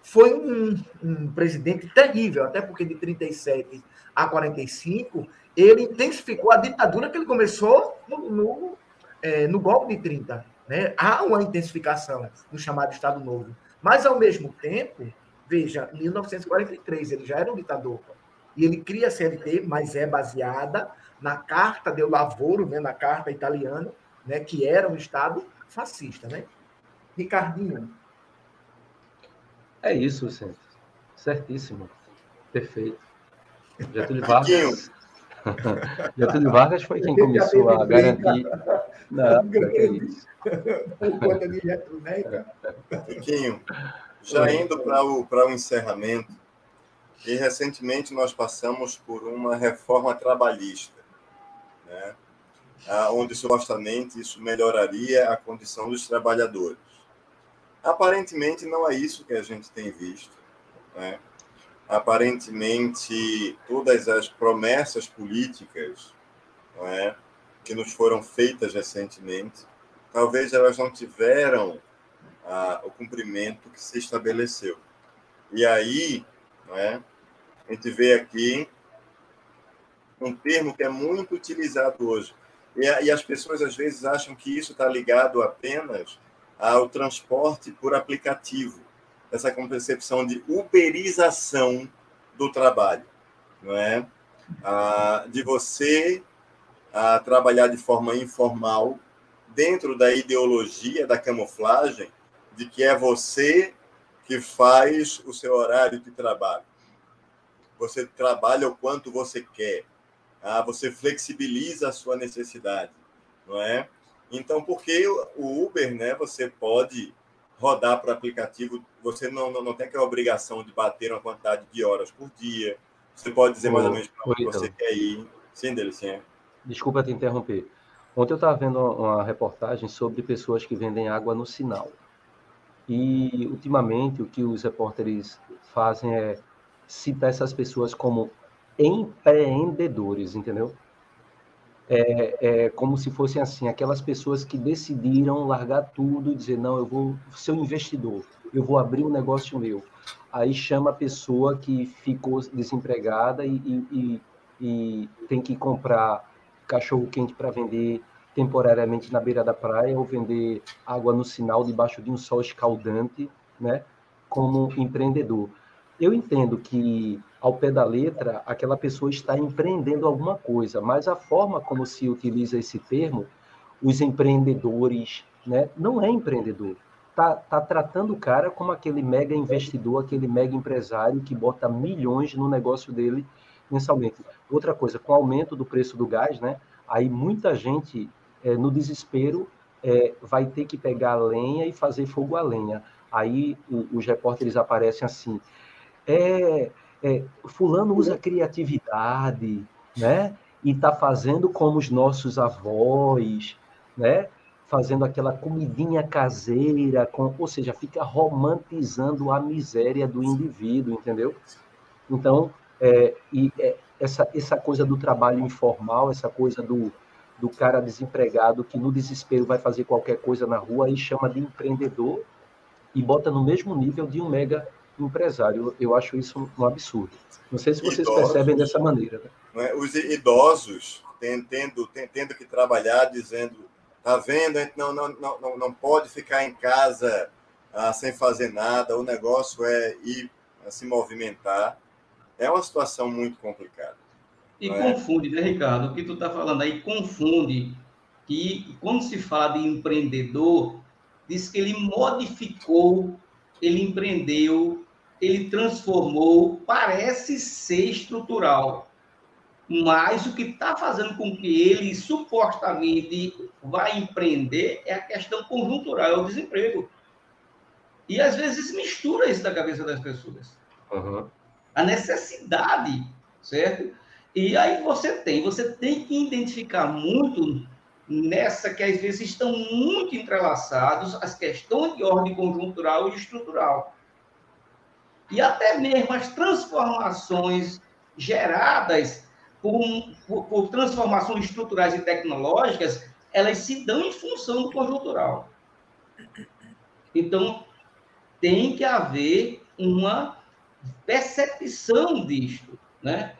Foi um, um presidente terrível, até porque de 37 a 45, ele intensificou a ditadura que ele começou no, no, é, no golpe de 30. Né? Há uma intensificação no chamado Estado Novo. Mas, ao mesmo tempo, Veja, em 1943 ele já era um ditador. E ele cria a CLT, mas é baseada na Carta del Lavoro, né, na Carta italiana, né, que era um Estado fascista. Né? Ricardinho. É isso, Centro. Certíssimo. Perfeito. Getúlio Vargas. Getúlio Vargas foi quem começou a garantir. Não, é isso. Por conta de Getúlio, né, Riquinho, já indo para o, para o encerramento, e recentemente nós passamos por uma reforma trabalhista, né? onde supostamente isso melhoraria a condição dos trabalhadores. Aparentemente não é isso que a gente tem visto. Né? Aparentemente todas as promessas políticas é? que nos foram feitas recentemente, talvez elas não tiveram a, o cumprimento que se estabeleceu. E aí, é, a gente vê aqui um termo que é muito utilizado hoje. E, e as pessoas, às vezes, acham que isso está ligado apenas ao transporte por aplicativo, essa concepção de uberização do trabalho, não é? Ah, de você ah, trabalhar de forma informal dentro da ideologia da camuflagem de que é você que faz o seu horário de trabalho. Você trabalha o quanto você quer. Ah, você flexibiliza a sua necessidade, não é? Então, porque o Uber, né, você pode rodar para o aplicativo, você não, não, não tem aquela obrigação de bater uma quantidade de horas por dia. Você pode dizer mais ou menos para onde você quer ir. Sim, Delicinha. Desculpa te interromper. Ontem eu estava vendo uma reportagem sobre pessoas que vendem água no sinal. E, ultimamente, o que os repórteres fazem é citar essas pessoas como empreendedores, entendeu? É, é como se fossem assim, aquelas pessoas que decidiram largar tudo e dizer, não, eu vou ser um investidor, eu vou abrir um negócio meu. Aí chama a pessoa que ficou desempregada e, e, e, e tem que comprar cachorro quente para vender temporariamente na beira da praia ou vender água no sinal debaixo de um sol escaldante, né, como empreendedor. Eu entendo que, ao pé da letra, aquela pessoa está empreendendo alguma coisa, mas a forma como se utiliza esse termo, os empreendedores, né, não é empreendedor. Tá, tá tratando o cara como aquele mega investidor, aquele mega empresário que bota milhões no negócio dele mensalmente. Outra coisa, com o aumento do preço do gás, né, aí muita gente é, no desespero, é, vai ter que pegar a lenha e fazer fogo a lenha. Aí o, os repórteres aparecem assim, é, é, fulano usa criatividade, né? E está fazendo como os nossos avós, né? Fazendo aquela comidinha caseira, com, ou seja, fica romantizando a miséria do indivíduo, entendeu? Então, é, e é, essa, essa coisa do trabalho informal, essa coisa do, do cara desempregado que no desespero vai fazer qualquer coisa na rua e chama de empreendedor. e bota no mesmo nível de um mega empresário. Eu acho isso um absurdo. Não sei se vocês idosos, percebem dessa maneira. Né? Os idosos tendo, tendo que trabalhar, dizendo, tá vendo, a gente não, não, não, não pode ficar em casa ah, sem fazer nada, o negócio é ir a se movimentar. É uma situação muito complicada. E é? confunde, né, Ricardo? O que tu está falando aí confunde que quando se fala de empreendedor, diz que ele modificou, ele empreendeu, ele transformou, parece ser estrutural. Mas o que está fazendo com que ele supostamente vá empreender é a questão conjuntural, é o desemprego. E às vezes mistura isso na cabeça das pessoas. Uhum. A necessidade, certo? E aí você tem, você tem que identificar muito nessa que às vezes estão muito entrelaçados as questões de ordem conjuntural e estrutural. E até mesmo as transformações geradas por, por, por transformações estruturais e tecnológicas, elas se dão em função do conjuntural. Então, tem que haver uma percepção disto, né?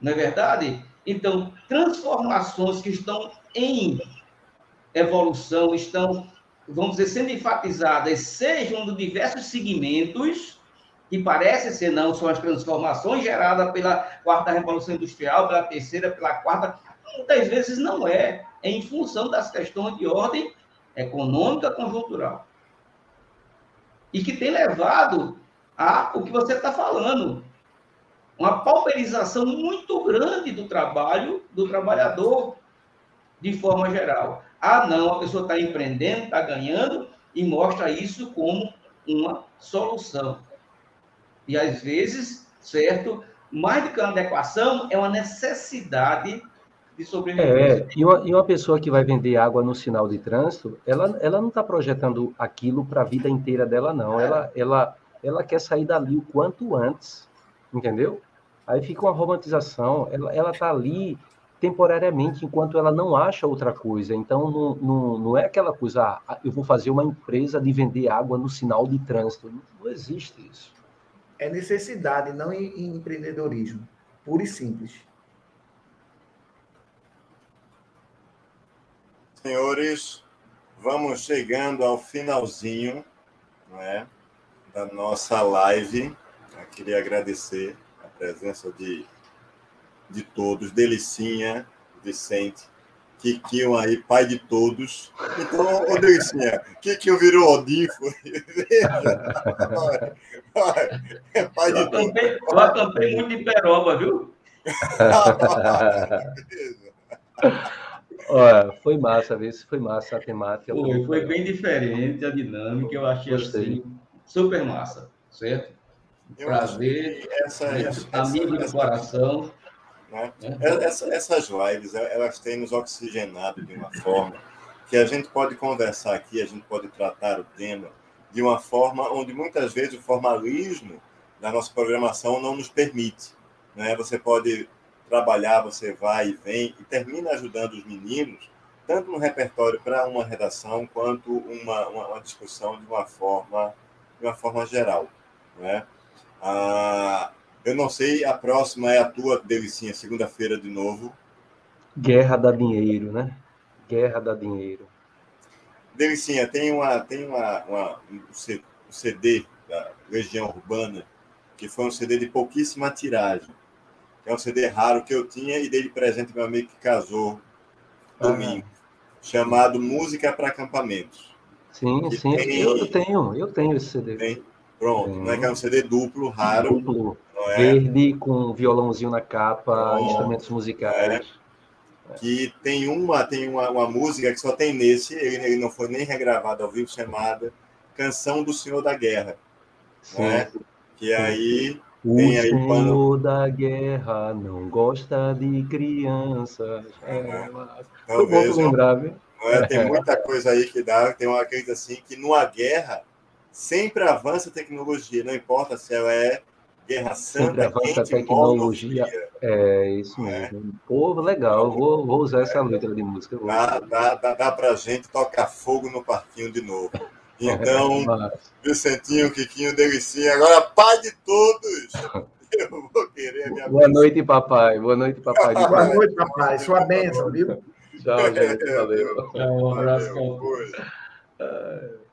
Não é verdade? Então, transformações que estão em evolução, estão, vamos dizer, sendo enfatizadas, sejam de diversos segmentos, que parece ser não, são as transformações geradas pela quarta revolução industrial, pela terceira, pela quarta, muitas vezes não é, é em função das questões de ordem econômica conjuntural. E que tem levado a o que você está falando, uma pauperização muito grande do trabalho do trabalhador, de forma geral. Ah, não, a pessoa está empreendendo, está ganhando e mostra isso como uma solução. E às vezes, certo, mais do que uma adequação, é uma necessidade de sobrevivência. É, e uma, e uma pessoa que vai vender água no sinal de trânsito, ela, ela não está projetando aquilo para a vida inteira dela, não. Ela, ela, ela quer sair dali o quanto antes, entendeu? Aí fica uma romantização. Ela está ali temporariamente enquanto ela não acha outra coisa. Então, não, não, não é aquela coisa, ah, eu vou fazer uma empresa de vender água no sinal de trânsito. Não, não existe isso. É necessidade, não em, empreendedorismo. Puro e simples. Senhores, vamos chegando ao finalzinho é, da nossa live. Eu queria agradecer a presença de de todos, Delicinha, Vicente, Kikinho aí, pai de todos. Então, ô Delicinha, Kikinho virou Odifo. é pai de todos. Eu acampei muito em Peroba, viu? Olha, foi massa, ver se foi massa a temática. Foi, foi bem diferente a dinâmica, eu achei Gostei. assim, super massa, certo? Prazer, essa, essa, amigo essa, do coração. Né? É. Essa, essas lives, elas têm nos oxigenado de uma forma que a gente pode conversar aqui, a gente pode tratar o tema de uma forma onde muitas vezes o formalismo da nossa programação não nos permite. Né? Você pode trabalhar, você vai e vem e termina ajudando os meninos, tanto no repertório para uma redação, quanto uma, uma, uma, discussão de uma forma, de uma forma geral. Né? Ah, eu não sei, a próxima é a tua, Delicinha, segunda-feira de novo. Guerra da Dinheiro, né? Guerra da Dinheiro. Delicinha, tem, uma, tem uma, uma, um CD da Legião Urbana, que foi um CD de pouquíssima tiragem. É um CD raro que eu tinha e dei de presente meu amigo que casou domingo, ah. chamado Música para Acampamentos. Sim, sim, tem... eu tenho, eu tenho esse CD. Tem? Pronto, né? Que é um CD duplo, raro. Duplo. É? Verde, com violãozinho na capa, instrumentos musicais. É. Que tem uma, tem uma, uma, música que só tem nesse, ele, ele não foi nem regravado ao vivo, chamada Canção do Senhor da Guerra. Sim. Né? Que aí. O tem aí Senhor quando... da Guerra não gosta de crianças. É, Foi bom lembrar, viu? É, tem muita coisa aí que dá. Tem uma coisa assim que numa guerra sempre avança a tecnologia, não importa se ela é Guerra Santa, sempre avança a tecnologia. É isso é. mesmo. É. Pô, legal, vou, vou usar essa letra de música. Dá, dá, dá, dá pra gente tocar fogo no parquinho de novo. Então, Vicentinho, Quiquinho, Delicinha, agora pai de todos. Eu vou querer a minha Boa bênção. noite, papai. Boa noite, papai. Boa noite, papai. Sua bênção, viu? Tchau, gente. Valeu. Tchau, um abraço. Valeu,